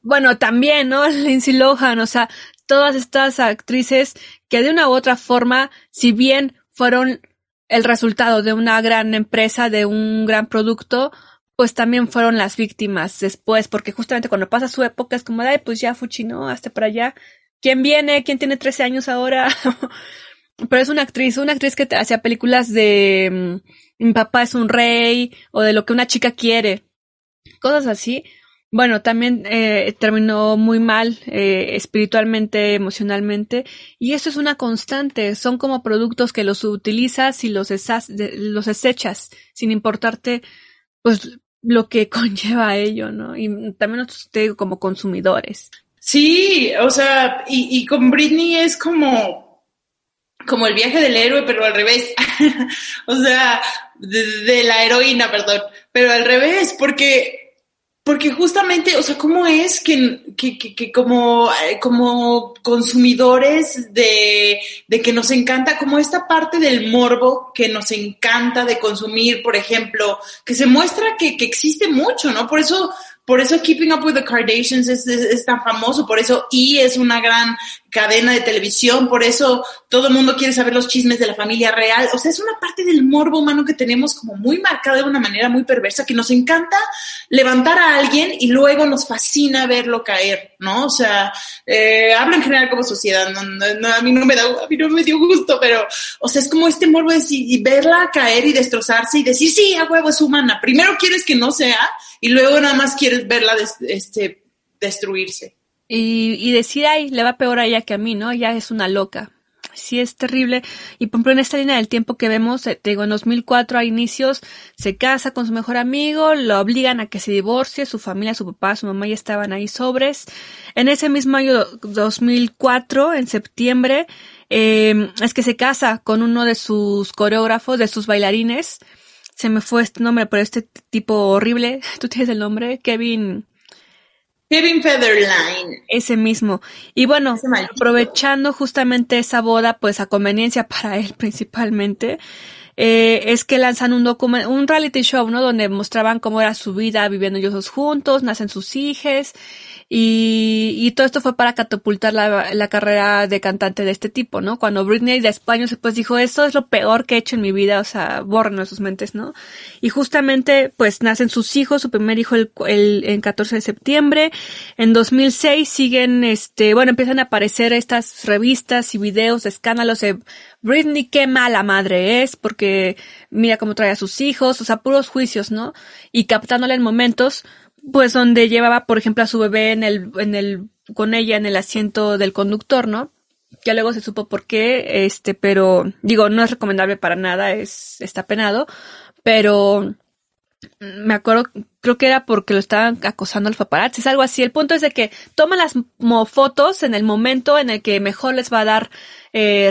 Bueno, también, ¿no? Lindsay Lohan, o sea, todas estas actrices que de una u otra forma, si bien fueron el resultado de una gran empresa, de un gran producto, pues también fueron las víctimas después, porque justamente cuando pasa su época es como, ay, pues ya Fuchi, ¿no? Hasta para allá. ¿Quién viene? ¿Quién tiene 13 años ahora? pero es una actriz, una actriz que hacía películas de mm, mi papá es un rey o de lo que una chica quiere, cosas así. bueno, también eh, terminó muy mal eh, espiritualmente, emocionalmente, y eso es una constante. Son como productos que los utilizas y los, desechas, sin importarte, pues, lo que conlleva ello, ¿no? Y también nosotros te digo, como consumidores. Sí, o sea, y, y con Britney es como, como el viaje del héroe, pero al revés. o sea, de, la heroína, perdón, pero al revés, porque porque justamente, o sea, ¿cómo es que, que, que, como, eh, como consumidores de, de, que nos encanta, como esta parte del morbo que nos encanta de consumir, por ejemplo, que se muestra que, que existe mucho, ¿no? Por eso, por eso Keeping Up with the Kardashians es, es, tan famoso, por eso E es una gran cadena de televisión, por eso todo el mundo quiere saber los chismes de la familia real. O sea, es una parte del morbo humano que tenemos como muy marcada de una manera muy perversa, que nos encanta levantar a alguien y luego nos fascina verlo caer, ¿no? O sea, eh, hablo en general como sociedad, no, no, a mí no me da, a mí no me dio gusto, pero, o sea, es como este morbo de y verla caer y destrozarse y decir, sí, a huevo es humana. Primero quieres que no sea y luego nada más quieres verla este, destruirse. Y, y decir, ay, le va peor a ella que a mí, ¿no? Ya es una loca. Sí, es terrible. Y por ejemplo, en esta línea del tiempo que vemos, eh, te digo, en 2004 a inicios, se casa con su mejor amigo, lo obligan a que se divorcie, su familia, su papá, su mamá ya estaban ahí sobres. En ese mismo año 2004, en septiembre, eh, es que se casa con uno de sus coreógrafos, de sus bailarines, se me fue este nombre, pero este tipo horrible, tú tienes el nombre, Kevin. Kevin Featherline. Ese mismo. Y bueno, aprovechando justamente esa boda, pues a conveniencia para él principalmente, eh, es que lanzan un documento, un reality show, ¿no? Donde mostraban cómo era su vida viviendo ellos dos juntos, nacen sus hijos, y, y todo esto fue para catapultar la, la, carrera de cantante de este tipo, ¿no? Cuando Britney de España pues dijo, esto es lo peor que he hecho en mi vida, o sea, borren mentes, ¿no? Y justamente, pues nacen sus hijos, su primer hijo el, el, el 14 de septiembre, en 2006 siguen, este, bueno, empiezan a aparecer estas revistas y videos de escándalos de Britney, qué mala madre es, porque mira cómo trae a sus hijos, o sea, puros juicios, ¿no? Y captándole en momentos, pues donde llevaba, por ejemplo, a su bebé en el, en el, con ella en el asiento del conductor, ¿no? Que luego se supo por qué, este, pero, digo, no es recomendable para nada, es, está penado, pero me acuerdo, creo que era porque lo estaban acosando los paparazzi, es algo así. El punto es de que toman las fotos en el momento en el que mejor les va a dar eh,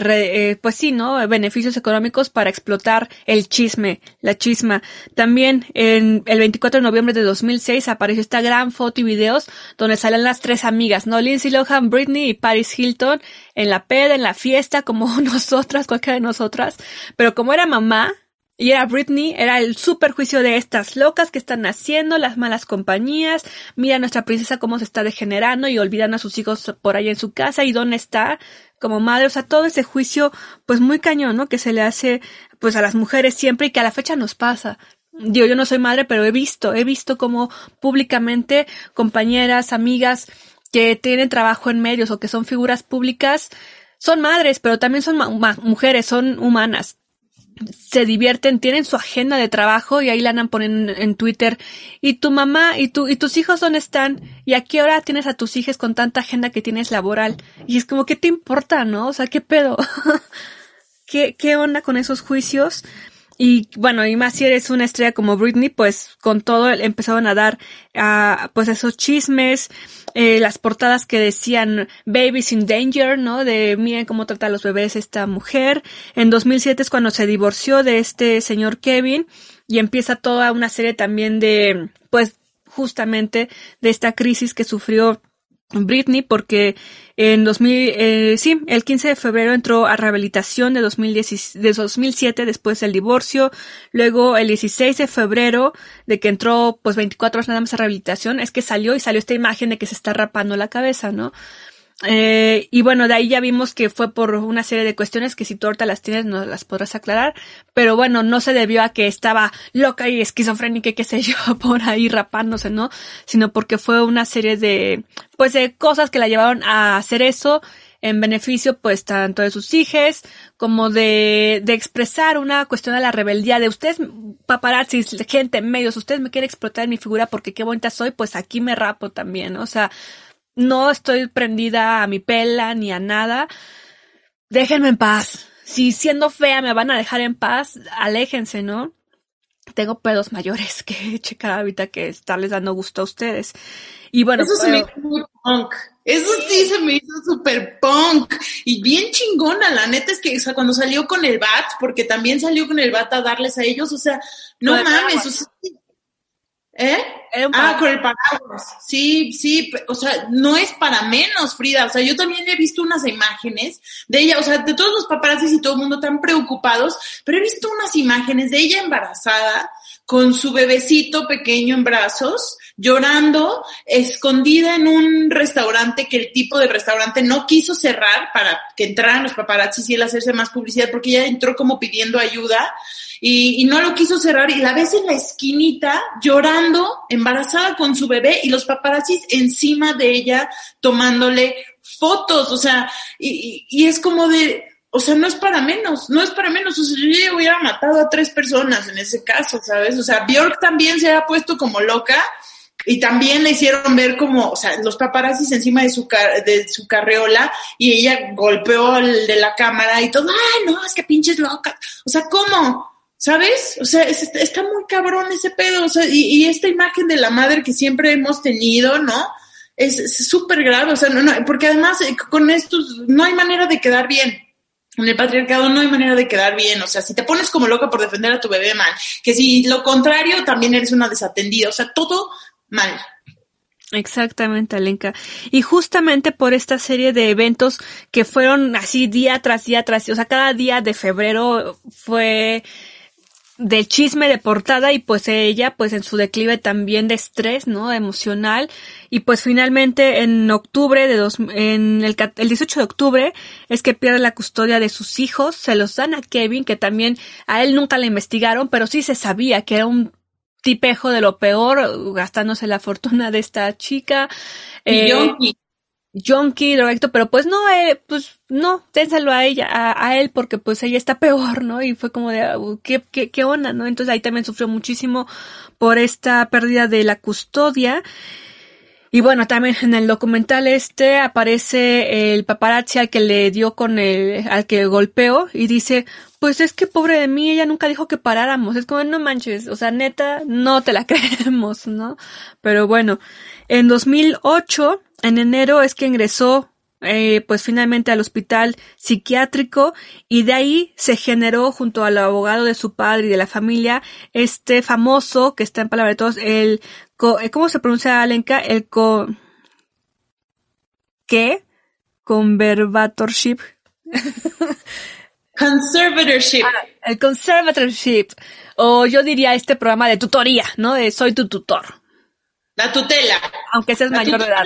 eh, pues sí, ¿no? Beneficios económicos para explotar el chisme, la chisma. También en el 24 de noviembre de 2006 apareció esta gran foto y videos donde salen las tres amigas, ¿no? Lindsay Lohan, Britney y Paris Hilton en la peda, en la fiesta, como nosotras, cualquiera de nosotras. Pero como era mamá, y era Britney, era el super juicio de estas locas que están haciendo, las malas compañías, mira a nuestra princesa cómo se está degenerando y olvidando a sus hijos por ahí en su casa y dónde está como madre, o sea, todo ese juicio, pues muy cañón, ¿no? Que se le hace, pues a las mujeres siempre y que a la fecha nos pasa. Digo, yo no soy madre, pero he visto, he visto como públicamente compañeras, amigas que tienen trabajo en medios o que son figuras públicas, son madres, pero también son mujeres, son humanas, se divierten, tienen su agenda de trabajo y ahí la andan poniendo en Twitter. ¿Y tu mamá y tu, y tus hijos dónde están? ¿Y a qué hora tienes a tus hijos con tanta agenda que tienes laboral? Y es como, ¿qué te importa, no? O sea, ¿qué pedo? ¿Qué, qué onda con esos juicios? Y bueno, y más si eres una estrella como Britney, pues con todo empezaron a dar a pues esos chismes, eh, las portadas que decían Babies in Danger, ¿no? De miren cómo trata a los bebés esta mujer. En 2007 es cuando se divorció de este señor Kevin y empieza toda una serie también de pues justamente de esta crisis que sufrió Britney porque en 2000, eh, sí, el 15 de febrero entró a rehabilitación de, 2010, de 2007 después del divorcio. Luego el 16 de febrero de que entró pues 24 horas nada más a rehabilitación es que salió y salió esta imagen de que se está rapando la cabeza, ¿no? Eh, y bueno, de ahí ya vimos que fue por una serie de cuestiones que si tú ahorita las tienes no las podrás aclarar, pero bueno, no se debió a que estaba loca y esquizofrénica y qué sé yo, por ahí rapándose, ¿no? Sino porque fue una serie de, pues de cosas que la llevaron a hacer eso en beneficio pues tanto de sus hijos como de, de expresar una cuestión de la rebeldía de ustedes paparazzi, gente, medios, ustedes me quieren explotar mi figura porque qué bonita soy, pues aquí me rapo también, o sea, no estoy prendida a mi pela ni a nada. Déjenme en paz. Si siendo fea me van a dejar en paz, aléjense, ¿no? Tengo pedos mayores que checar ahorita que estarles dando gusto a ustedes. Y bueno, eso se me hizo muy punk. Eso sí se me hizo súper punk y bien chingona. La neta es que o sea, cuando salió con el bat, porque también salió con el bat a darles a ellos, o sea, no mames, o sea, ¿Eh? Ah, con el paraguas. Sí, sí, o sea, no es para menos, Frida. O sea, yo también he visto unas imágenes de ella, o sea, de todos los paparazzis y todo el mundo tan preocupados, pero he visto unas imágenes de ella embarazada con su bebecito pequeño en brazos, llorando, escondida en un restaurante que el tipo de restaurante no quiso cerrar para que entraran los paparazzis y él hacerse más publicidad porque ella entró como pidiendo ayuda y, y, no lo quiso cerrar y la ves en la esquinita llorando, embarazada con su bebé y los paparazzis encima de ella tomándole fotos, o sea, y, y, es como de, o sea, no es para menos, no es para menos, o sea, yo hubiera matado a tres personas en ese caso, ¿sabes? O sea, Bjork también se ha puesto como loca y también le hicieron ver como, o sea, los paparazzis encima de su, de su carreola y ella golpeó al de la cámara y todo, ay, no, es que pinches loca. O sea, ¿cómo? ¿Sabes? O sea, está muy cabrón ese pedo. O sea, y, esta imagen de la madre que siempre hemos tenido, ¿no? Es súper grave. O sea, no, no, porque además eh, con estos no hay manera de quedar bien. En el patriarcado no hay manera de quedar bien. O sea, si te pones como loca por defender a tu bebé mal, que si lo contrario también eres una desatendida. O sea, todo mal. Exactamente, Alenka. Y justamente por esta serie de eventos que fueron así día tras día tras día, o sea, cada día de febrero fue del chisme de portada y pues ella pues en su declive también de estrés, ¿no? Emocional y pues finalmente en octubre de dos, en el, el 18 de octubre es que pierde la custodia de sus hijos, se los dan a Kevin que también a él nunca le investigaron pero sí se sabía que era un tipejo de lo peor gastándose la fortuna de esta chica. Y eh, junkie, directo, pero pues no, eh, pues no, dénselo a ella, a, él, porque pues ella está peor, ¿no? Y fue como de, uh, ¿qué, qué, qué onda, no? Entonces ahí también sufrió muchísimo por esta pérdida de la custodia. Y bueno, también en el documental este aparece el paparazzi al que le dio con el, al que golpeó y dice, pues es que pobre de mí, ella nunca dijo que paráramos. Es como, no manches, o sea, neta, no te la creemos, ¿no? Pero bueno, en 2008 en enero es que ingresó eh, pues finalmente al hospital psiquiátrico y de ahí se generó junto al abogado de su padre y de la familia este famoso que está en palabra de todos el eh, ¿cómo se pronuncia Alenka? el co ¿qué? conservatorship conservatorship ah, el conservatorship o yo diría este programa de tutoría ¿no? de soy tu tutor la tutela. Aunque seas mayor de edad.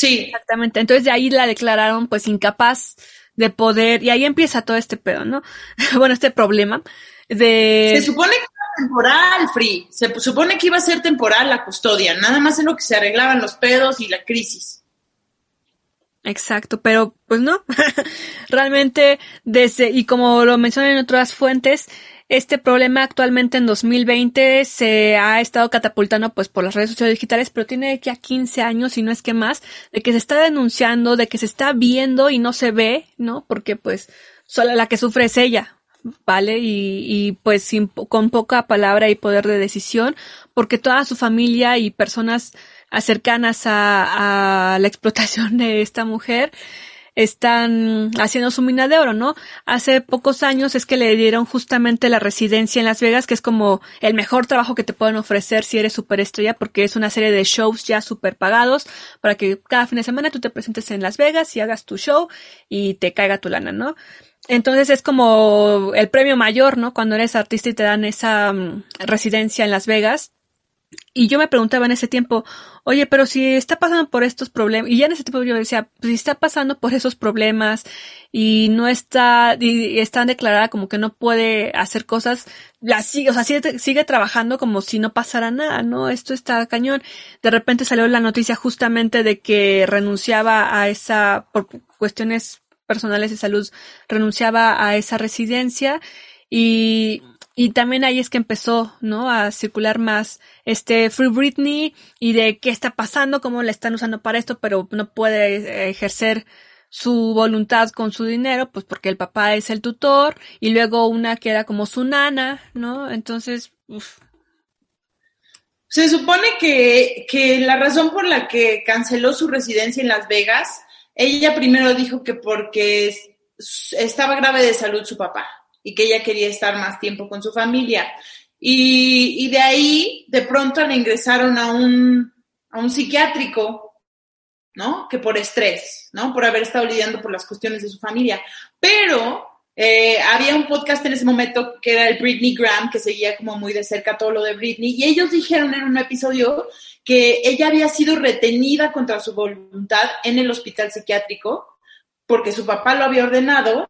Sí. Exactamente. Entonces de ahí la declararon pues incapaz de poder, y ahí empieza todo este pedo, ¿no? bueno, este problema de... Se supone que era temporal, Free. Se supone que iba a ser temporal la custodia, nada más en lo que se arreglaban los pedos y la crisis. Exacto, pero pues no. Realmente desde, y como lo mencionan en otras fuentes, este problema actualmente en 2020 se ha estado catapultando pues por las redes sociales digitales, pero tiene que a 15 años y no es que más, de que se está denunciando, de que se está viendo y no se ve, ¿no? Porque pues solo la que sufre es ella, ¿vale? Y, y pues sin, con poca palabra y poder de decisión, porque toda su familia y personas cercanas a, a la explotación de esta mujer están haciendo su mina de oro, ¿no? Hace pocos años es que le dieron justamente la residencia en Las Vegas, que es como el mejor trabajo que te pueden ofrecer si eres superestrella, porque es una serie de shows ya super pagados para que cada fin de semana tú te presentes en Las Vegas y hagas tu show y te caiga tu lana, ¿no? Entonces es como el premio mayor, ¿no? Cuando eres artista y te dan esa mm, residencia en Las Vegas. Y yo me preguntaba en ese tiempo, oye, pero si está pasando por estos problemas, y ya en ese tiempo yo decía, pues si está pasando por esos problemas y no está, y está declarada como que no puede hacer cosas, la sigue, o sea, sigue, sigue trabajando como si no pasara nada, ¿no? Esto está cañón. De repente salió la noticia justamente de que renunciaba a esa, por cuestiones personales de salud, renunciaba a esa residencia y y también ahí es que empezó, ¿no? A circular más este Free Britney y de qué está pasando, cómo la están usando para esto, pero no puede ejercer su voluntad con su dinero, pues porque el papá es el tutor y luego una que era como su nana, ¿no? Entonces, Se supone que, que la razón por la que canceló su residencia en Las Vegas, ella primero dijo que porque estaba grave de salud su papá y que ella quería estar más tiempo con su familia. Y, y de ahí, de pronto le ingresaron a un, a un psiquiátrico, ¿no? Que por estrés, ¿no? Por haber estado lidiando por las cuestiones de su familia. Pero eh, había un podcast en ese momento que era el Britney Graham, que seguía como muy de cerca todo lo de Britney, y ellos dijeron en un episodio que ella había sido retenida contra su voluntad en el hospital psiquiátrico porque su papá lo había ordenado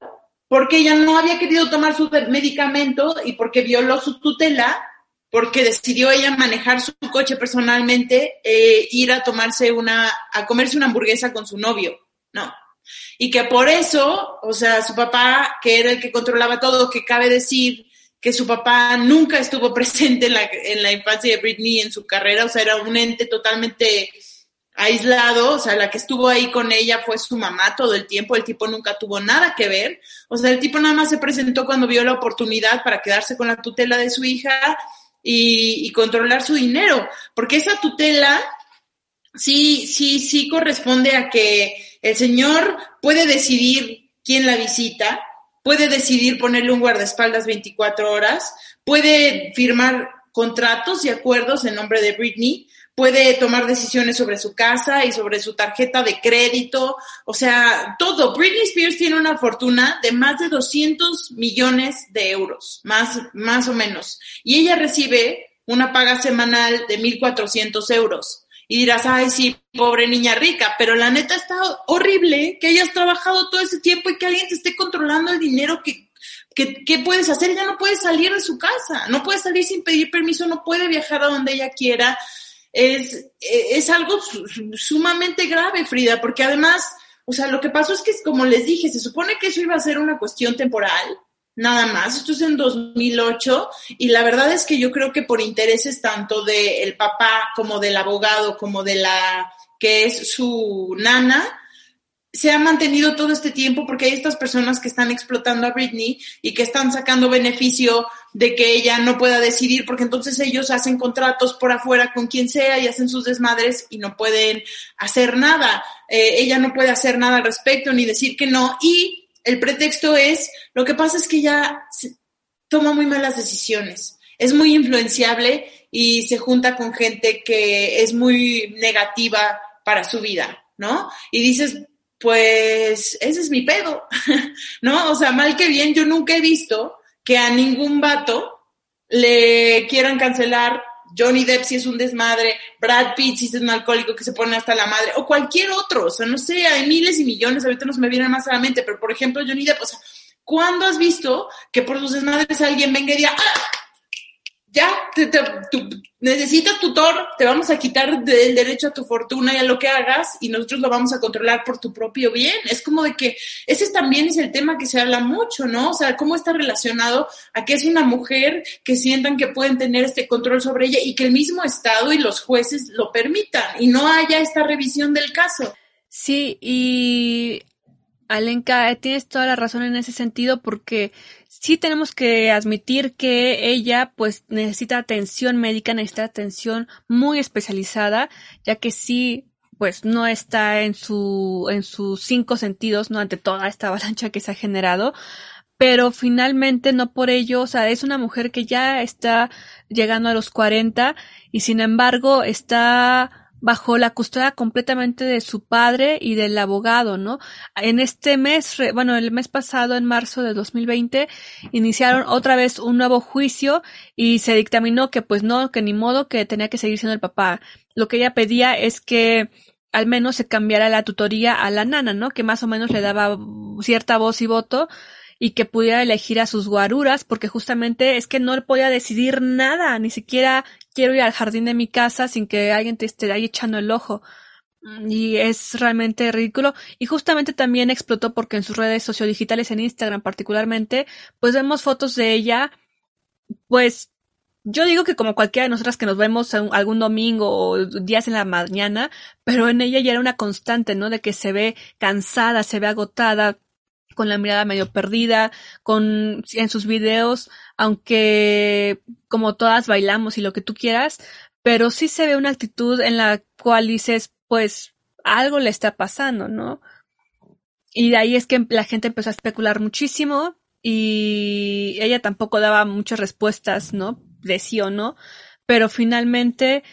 porque ella no había querido tomar su medicamento y porque violó su tutela, porque decidió ella manejar su coche personalmente, eh, ir a tomarse una, a comerse una hamburguesa con su novio, no. Y que por eso, o sea, su papá, que era el que controlaba todo, que cabe decir que su papá nunca estuvo presente en la, en la infancia de Britney en su carrera, o sea, era un ente totalmente aislado, o sea, la que estuvo ahí con ella fue su mamá todo el tiempo, el tipo nunca tuvo nada que ver, o sea, el tipo nada más se presentó cuando vio la oportunidad para quedarse con la tutela de su hija y, controlar su dinero, porque esa tutela sí, sí, sí corresponde a que el señor puede decidir quién la visita, puede decidir ponerle un guardaespaldas 24 horas, puede firmar contratos y acuerdos en nombre de Britney, puede tomar decisiones sobre su casa y sobre su tarjeta de crédito, o sea, todo. Britney Spears tiene una fortuna de más de 200 millones de euros, más, más o menos. Y ella recibe una paga semanal de 1.400 euros. Y dirás, ay, sí, pobre niña rica, pero la neta está horrible que hayas trabajado todo ese tiempo y que alguien te esté controlando el dinero que, que, ¿qué puedes hacer? Ella no puede salir de su casa, no puede salir sin pedir permiso, no puede viajar a donde ella quiera, es, es algo sumamente grave, Frida, porque además, o sea, lo que pasó es que, como les dije, se supone que eso iba a ser una cuestión temporal, nada más. Esto es en 2008 y la verdad es que yo creo que por intereses tanto del papá como del abogado como de la que es su nana, se ha mantenido todo este tiempo porque hay estas personas que están explotando a Britney y que están sacando beneficio de que ella no pueda decidir porque entonces ellos hacen contratos por afuera con quien sea y hacen sus desmadres y no pueden hacer nada. Eh, ella no puede hacer nada al respecto ni decir que no y el pretexto es, lo que pasa es que ella toma muy malas decisiones, es muy influenciable y se junta con gente que es muy negativa para su vida, ¿no? Y dices, pues ese es mi pedo, ¿no? O sea, mal que bien, yo nunca he visto que a ningún vato le quieran cancelar Johnny Depp si es un desmadre, Brad Pitt si es un alcohólico que se pone hasta la madre, o cualquier otro, o sea, no sé, hay miles y millones, ahorita no me vienen más a la mente, pero por ejemplo Johnny Depp, o sea, ¿cuándo has visto que por sus desmadres alguien venga y diga, ¡ah! Ya, te, necesitas tutor, te vamos a quitar el derecho a tu fortuna y a lo que hagas y nosotros lo vamos a controlar por tu propio bien. Es como de que ese también es el tema que se habla mucho, ¿no? O sea, cómo está relacionado a que es una mujer que sientan que pueden tener este control sobre ella y que el mismo Estado y los jueces lo permitan y no haya esta revisión del caso. Sí, y Alenka, tienes toda la razón en ese sentido porque sí tenemos que admitir que ella pues necesita atención médica, necesita atención muy especializada, ya que sí pues no está en su en sus cinco sentidos, no ante toda esta avalancha que se ha generado, pero finalmente no por ello, o sea, es una mujer que ya está llegando a los 40 y sin embargo está bajo la custodia completamente de su padre y del abogado, ¿no? En este mes, bueno, el mes pasado, en marzo de 2020, iniciaron otra vez un nuevo juicio y se dictaminó que pues no, que ni modo, que tenía que seguir siendo el papá. Lo que ella pedía es que al menos se cambiara la tutoría a la nana, ¿no? Que más o menos le daba cierta voz y voto y que pudiera elegir a sus guaruras, porque justamente es que no podía decidir nada, ni siquiera quiero ir al jardín de mi casa sin que alguien te esté ahí echando el ojo. Y es realmente ridículo. Y justamente también explotó porque en sus redes sociodigitales, en Instagram particularmente, pues vemos fotos de ella, pues yo digo que como cualquiera de nosotras que nos vemos algún domingo o días en la mañana, pero en ella ya era una constante, ¿no? De que se ve cansada, se ve agotada, con la mirada medio perdida, con en sus videos, aunque como todas bailamos y lo que tú quieras, pero sí se ve una actitud en la cual dices, pues algo le está pasando, ¿no? Y de ahí es que la gente empezó a especular muchísimo y ella tampoco daba muchas respuestas, ¿no? De sí o no, pero finalmente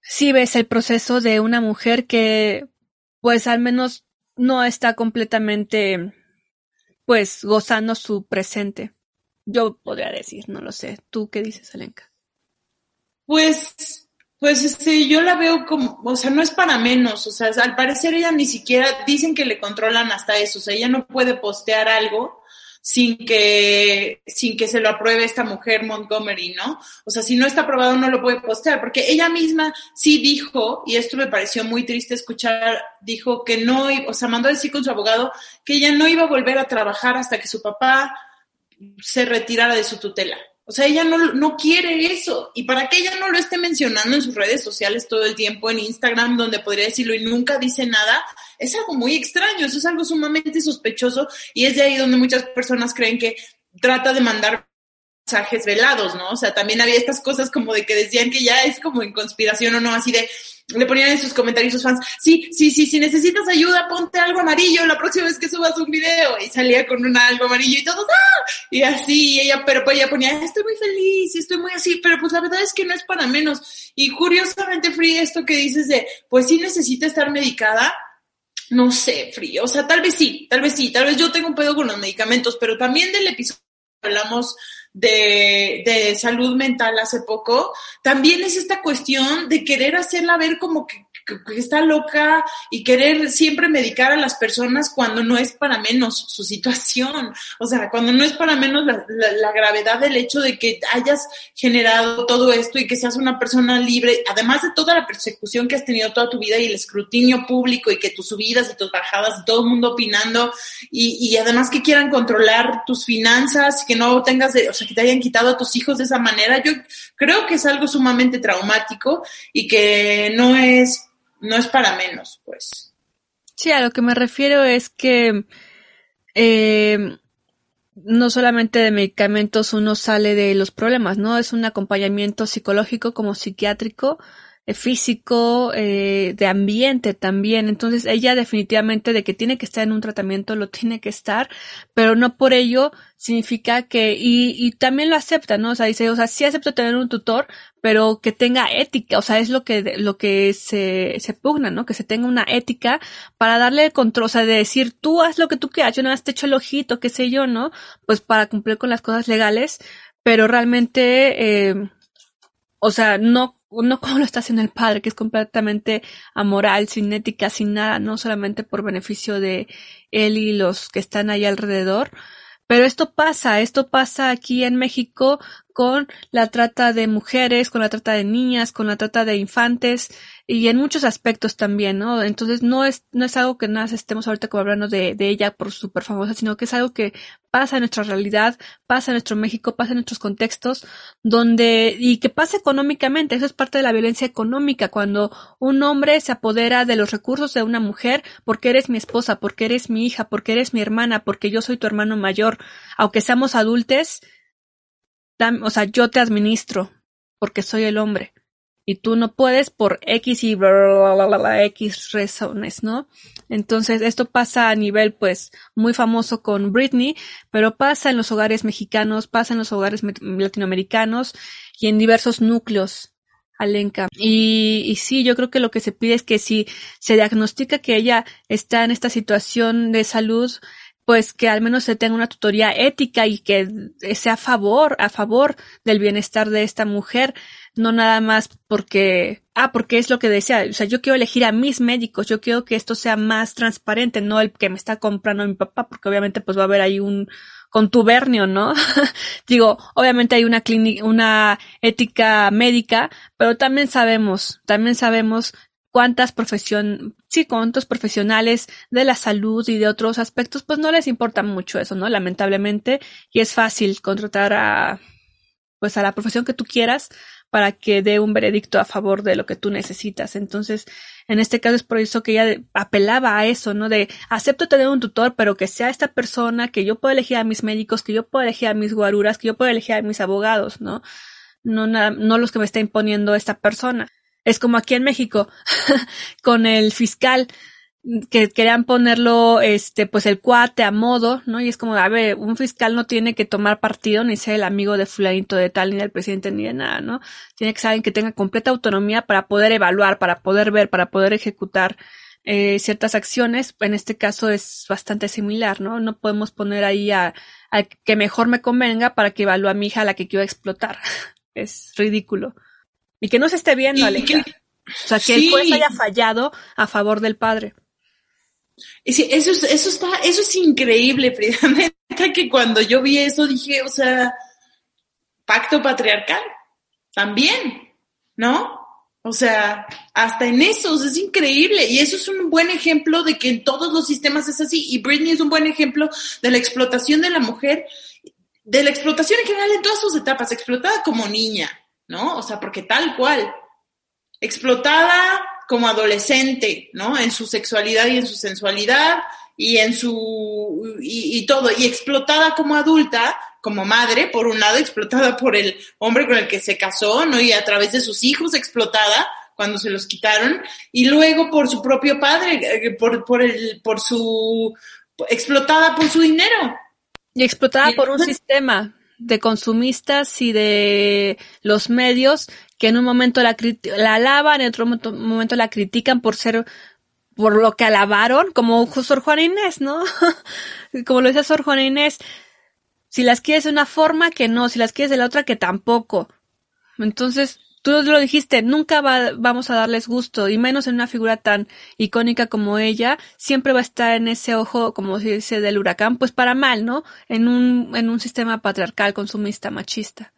sí ves el proceso de una mujer que pues al menos no está completamente pues gozando su presente. Yo podría decir, no lo sé. ¿Tú qué dices, Alenka? Pues, pues este, yo la veo como, o sea, no es para menos, o sea, al parecer ella ni siquiera, dicen que le controlan hasta eso, o sea, ella no puede postear algo sin que, sin que se lo apruebe esta mujer Montgomery, ¿no? O sea, si no está aprobado no lo puede postear, porque ella misma sí dijo, y esto me pareció muy triste escuchar, dijo que no, o sea, mandó a decir con su abogado que ella no iba a volver a trabajar hasta que su papá se retirara de su tutela. O sea, ella no, no quiere eso. Y para que ella no lo esté mencionando en sus redes sociales todo el tiempo, en Instagram, donde podría decirlo y nunca dice nada, es algo muy extraño, eso es algo sumamente sospechoso y es de ahí donde muchas personas creen que trata de mandar mensajes velados, ¿no? O sea, también había estas cosas como de que decían que ya es como en conspiración o no, así de, le ponían en sus comentarios sus fans, sí, sí, sí, si necesitas ayuda, ponte algo amarillo la próxima vez que subas un video. Y salía con un algo amarillo y todos, ¡ah! Y así, ella, pero pues ella ponía, estoy muy feliz, estoy muy así, pero pues la verdad es que no es para menos. Y curiosamente, Free, esto que dices de, pues sí necesita estar medicada, no sé, Free, o sea, tal vez sí, tal vez sí, tal vez yo tengo un pedo con los medicamentos, pero también del episodio hablamos de, de salud mental hace poco, también es esta cuestión de querer hacerla ver como que que, está loca y querer siempre medicar a las personas cuando no es para menos su situación. O sea, cuando no es para menos la, la, gravedad del hecho de que hayas generado todo esto y que seas una persona libre, además de toda la persecución que has tenido toda tu vida y el escrutinio público y que tus subidas y tus bajadas y todo el mundo opinando y, y además que quieran controlar tus finanzas, que no tengas, de, o sea, que te hayan quitado a tus hijos de esa manera, yo creo que es algo sumamente traumático y que no es no es para menos, pues. Sí, a lo que me refiero es que eh, no solamente de medicamentos uno sale de los problemas, ¿no? Es un acompañamiento psicológico como psiquiátrico físico, eh, de ambiente también. Entonces ella definitivamente de que tiene que estar en un tratamiento lo tiene que estar, pero no por ello significa que, y, y también lo acepta, ¿no? O sea, dice, o sea, sí acepto tener un tutor, pero que tenga ética, o sea, es lo que, lo que se, se pugna, ¿no? Que se tenga una ética para darle control, o sea, de decir, tú haz lo que tú quieras, yo más te echo el ojito, qué sé yo, ¿no? Pues para cumplir con las cosas legales, pero realmente, eh, o sea, no no como lo está haciendo el padre, que es completamente amoral, sin ética, sin nada, no solamente por beneficio de él y los que están ahí alrededor. Pero esto pasa, esto pasa aquí en México con la trata de mujeres, con la trata de niñas, con la trata de infantes y en muchos aspectos también, ¿no? Entonces no es, no es algo que nada estemos ahorita como hablando de, de ella por súper famosa, sino que es algo que pasa en nuestra realidad, pasa en nuestro México, pasa en nuestros contextos, donde, y que pasa económicamente, eso es parte de la violencia económica, cuando un hombre se apodera de los recursos de una mujer porque eres mi esposa, porque eres mi hija, porque eres mi hermana, porque yo soy tu hermano mayor, aunque seamos adultos, o sea, yo te administro porque soy el hombre y tú no puedes por X y bla, X razones, ¿no? Entonces, esto pasa a nivel, pues, muy famoso con Britney, pero pasa en los hogares mexicanos, pasa en los hogares latinoamericanos y en diversos núcleos Alenka. Y, y sí, yo creo que lo que se pide es que si se diagnostica que ella está en esta situación de salud, pues que al menos se tenga una tutoría ética y que sea a favor, a favor del bienestar de esta mujer, no nada más porque, ah, porque es lo que decía, o sea, yo quiero elegir a mis médicos, yo quiero que esto sea más transparente, no el que me está comprando mi papá, porque obviamente pues va a haber ahí un contubernio, ¿no? Digo, obviamente hay una clínica, una ética médica, pero también sabemos, también sabemos cuántas profesión, sí, cuántos profesionales de la salud y de otros aspectos, pues no les importa mucho eso, ¿no? Lamentablemente, y es fácil contratar a, pues a la profesión que tú quieras para que dé un veredicto a favor de lo que tú necesitas. Entonces, en este caso es por eso que ella apelaba a eso, ¿no? De acepto tener un tutor, pero que sea esta persona, que yo pueda elegir a mis médicos, que yo pueda elegir a mis guaruras, que yo pueda elegir a mis abogados, ¿no? No, no los que me está imponiendo esta persona. Es como aquí en México, con el fiscal, que querían ponerlo, este, pues el cuate a modo, ¿no? Y es como, a ver, un fiscal no tiene que tomar partido ni ser el amigo de fulanito de tal, ni del presidente, ni de nada, ¿no? Tiene que ser alguien que tenga completa autonomía para poder evaluar, para poder ver, para poder ejecutar eh, ciertas acciones. En este caso es bastante similar, ¿no? No podemos poner ahí a, a que mejor me convenga para que evalúe a mi hija la que quiero explotar. es ridículo. Y que no se esté viendo, Alexa. o sea, que el juez haya fallado a favor del padre. Eso, eso está, eso es increíble, Frida. que cuando yo vi eso dije, o sea, pacto patriarcal, también, ¿no? O sea, hasta en eso, es increíble. Y eso es un buen ejemplo de que en todos los sistemas es así. Y Britney es un buen ejemplo de la explotación de la mujer, de la explotación en general en todas sus etapas, explotada como niña, ¿no? O sea, porque tal cual, explotada como adolescente, ¿no? En su sexualidad y en su sensualidad y en su, y, todo, y explotada como adulta, como madre, por un lado, explotada por el hombre con el que se casó, ¿no? Y a través de sus hijos explotada cuando se los quitaron, y luego por su propio padre, eh, por, por el, por su, explotada por su dinero. Y explotada por un sistema de consumistas y de los medios que en un momento la, la alaban, en otro momento la critican por ser por lo que alabaron, como Sor Juana Inés, ¿no? como lo dice Sor Juana Inés, si las quieres de una forma, que no, si las quieres de la otra, que tampoco. Entonces, tú lo dijiste, nunca vamos a darles gusto, y menos en una figura tan icónica como ella, siempre va a estar en ese ojo, como se dice, del huracán, pues para mal, ¿no? En un, en un sistema patriarcal, consumista, machista.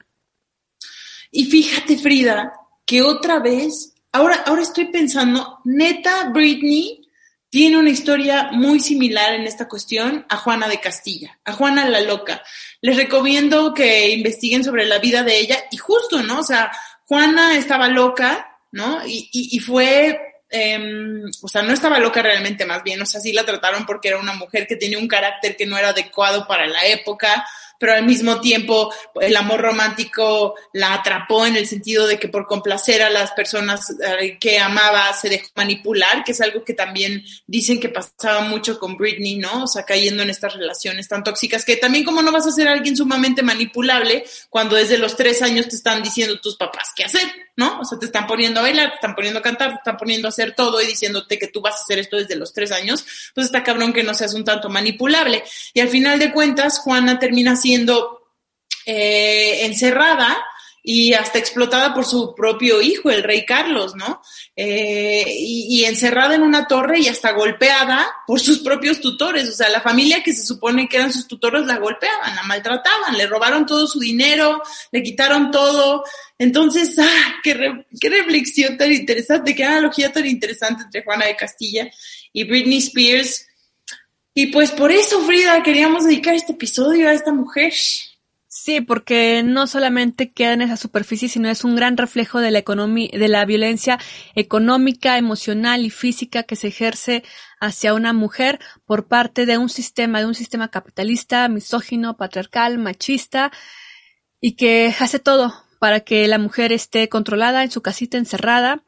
Y fíjate, Frida, que otra vez, ahora, ahora estoy pensando, neta, Britney tiene una historia muy similar en esta cuestión a Juana de Castilla, a Juana la Loca. Les recomiendo que investiguen sobre la vida de ella y justo, ¿no? O sea, Juana estaba loca, ¿no? Y, y, fue, em, o sea, no estaba loca realmente, más bien, o sea, sí la trataron porque era una mujer que tenía un carácter que no era adecuado para la época, pero al mismo tiempo el amor romántico la atrapó en el sentido de que por complacer a las personas eh, que amaba se dejó manipular, que es algo que también dicen que pasaba mucho con Britney, ¿no? O sea, cayendo en estas relaciones tan tóxicas que también como no vas a ser alguien sumamente manipulable cuando desde los tres años te están diciendo tus papás qué hacer, ¿no? O sea, te están poniendo a bailar, te están poniendo a cantar, te están poniendo a hacer todo y diciéndote que tú vas a hacer esto desde los tres años, pues está cabrón que no seas un tanto manipulable. Y al final de cuentas, Juana termina siendo eh, encerrada y hasta explotada por su propio hijo, el rey Carlos, ¿no? Eh, y, encerrada en una torre y hasta golpeada por sus propios tutores. O sea, la familia que se supone que eran sus tutores la golpeaban, la maltrataban, le robaron todo su dinero, le quitaron todo. Entonces, ah, qué, qué reflexión tan interesante, qué analogía tan interesante entre Juana de Castilla y Britney Spears. Y pues por eso, Frida, queríamos dedicar este episodio a esta mujer. Sí, porque no solamente queda en esa superficie, sino es un gran reflejo de la de la violencia económica, emocional y física que se ejerce hacia una mujer por parte de un sistema, de un sistema capitalista, misógino, patriarcal, machista, y que hace todo para que la mujer esté controlada en su casita encerrada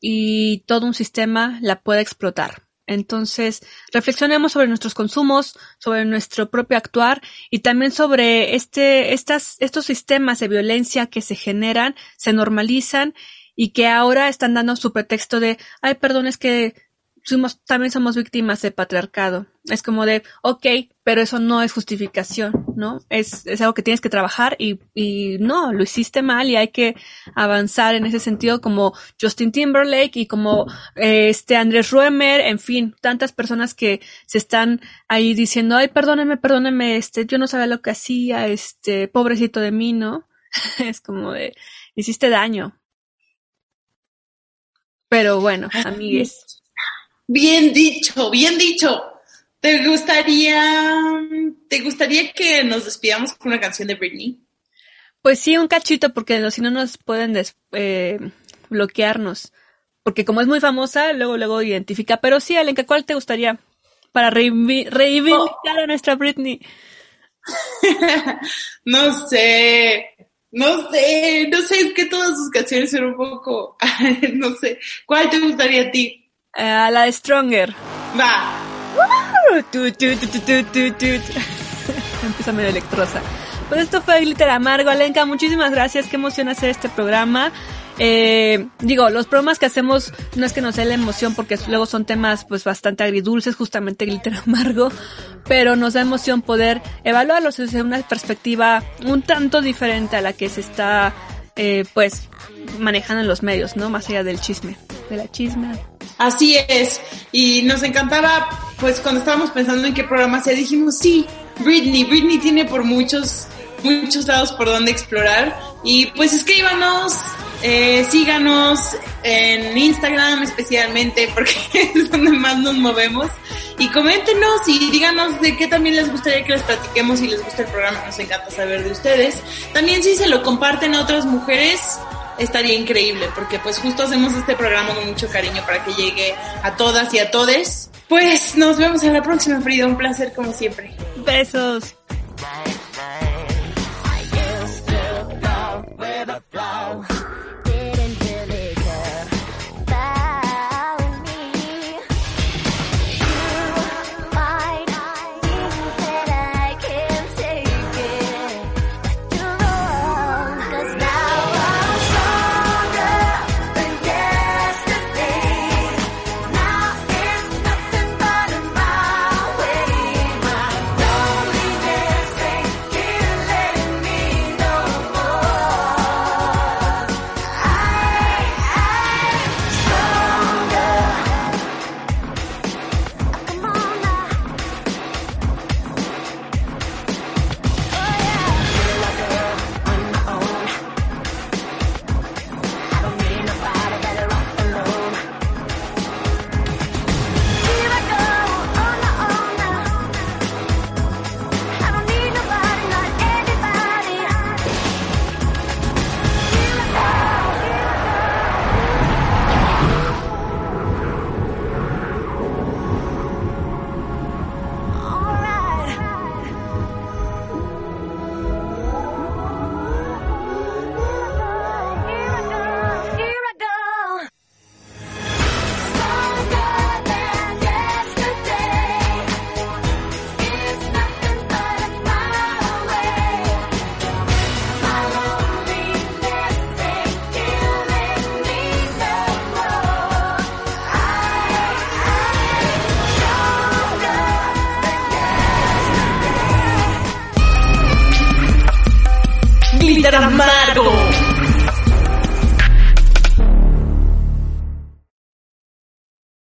y todo un sistema la pueda explotar. Entonces, reflexionemos sobre nuestros consumos, sobre nuestro propio actuar y también sobre este, estas, estos sistemas de violencia que se generan, se normalizan y que ahora están dando su pretexto de, ay, perdón, es que somos, también somos víctimas de patriarcado. Es como de, ok, pero eso no es justificación, ¿no? Es, es algo que tienes que trabajar y, y no, lo hiciste mal y hay que avanzar en ese sentido como Justin Timberlake y como eh, este Andrés Ruemer, en fin, tantas personas que se están ahí diciendo, ay, perdóneme, perdóneme, este, yo no sabía lo que hacía, este, pobrecito de mí, ¿no? es como de, hiciste daño. Pero bueno, amigues. Bien dicho, bien dicho. ¿Te gustaría, te gustaría que nos despidamos con una canción de Britney? Pues sí, un cachito, porque si no nos pueden eh, bloquearnos. Porque como es muy famosa, luego luego identifica. Pero sí, Alenka, ¿cuál te gustaría? Para reivindicar a nuestra Britney. no sé, no sé, no sé, es que todas sus canciones son un poco, no sé. ¿Cuál te gustaría a ti? A la de Stronger. Va. Empieza medio electrosa. Pues esto fue Glitter Amargo. Alenka, muchísimas gracias. Qué emoción hacer este programa. Eh, digo, los programas que hacemos no es que nos dé la emoción porque luego son temas pues bastante agridulces, justamente glitter amargo, pero nos da emoción poder evaluarlos desde una perspectiva un tanto diferente a la que se está eh, pues manejando en los medios, ¿no? Más allá del chisme, de la chisme. Así es. Y nos encantaba, pues cuando estábamos pensando en qué programa se dijimos, sí, Britney, Britney tiene por muchos, muchos lados por donde explorar. Y pues escríbanos, eh, síganos en Instagram especialmente porque es donde más nos movemos. Y coméntenos y díganos de qué también les gustaría que les platiquemos si les gusta el programa, nos encanta saber de ustedes. También si se lo comparten a otras mujeres, estaría increíble, porque pues justo hacemos este programa con mucho cariño para que llegue a todas y a todes. Pues nos vemos en la próxima, Frida. Un placer como siempre. Besos.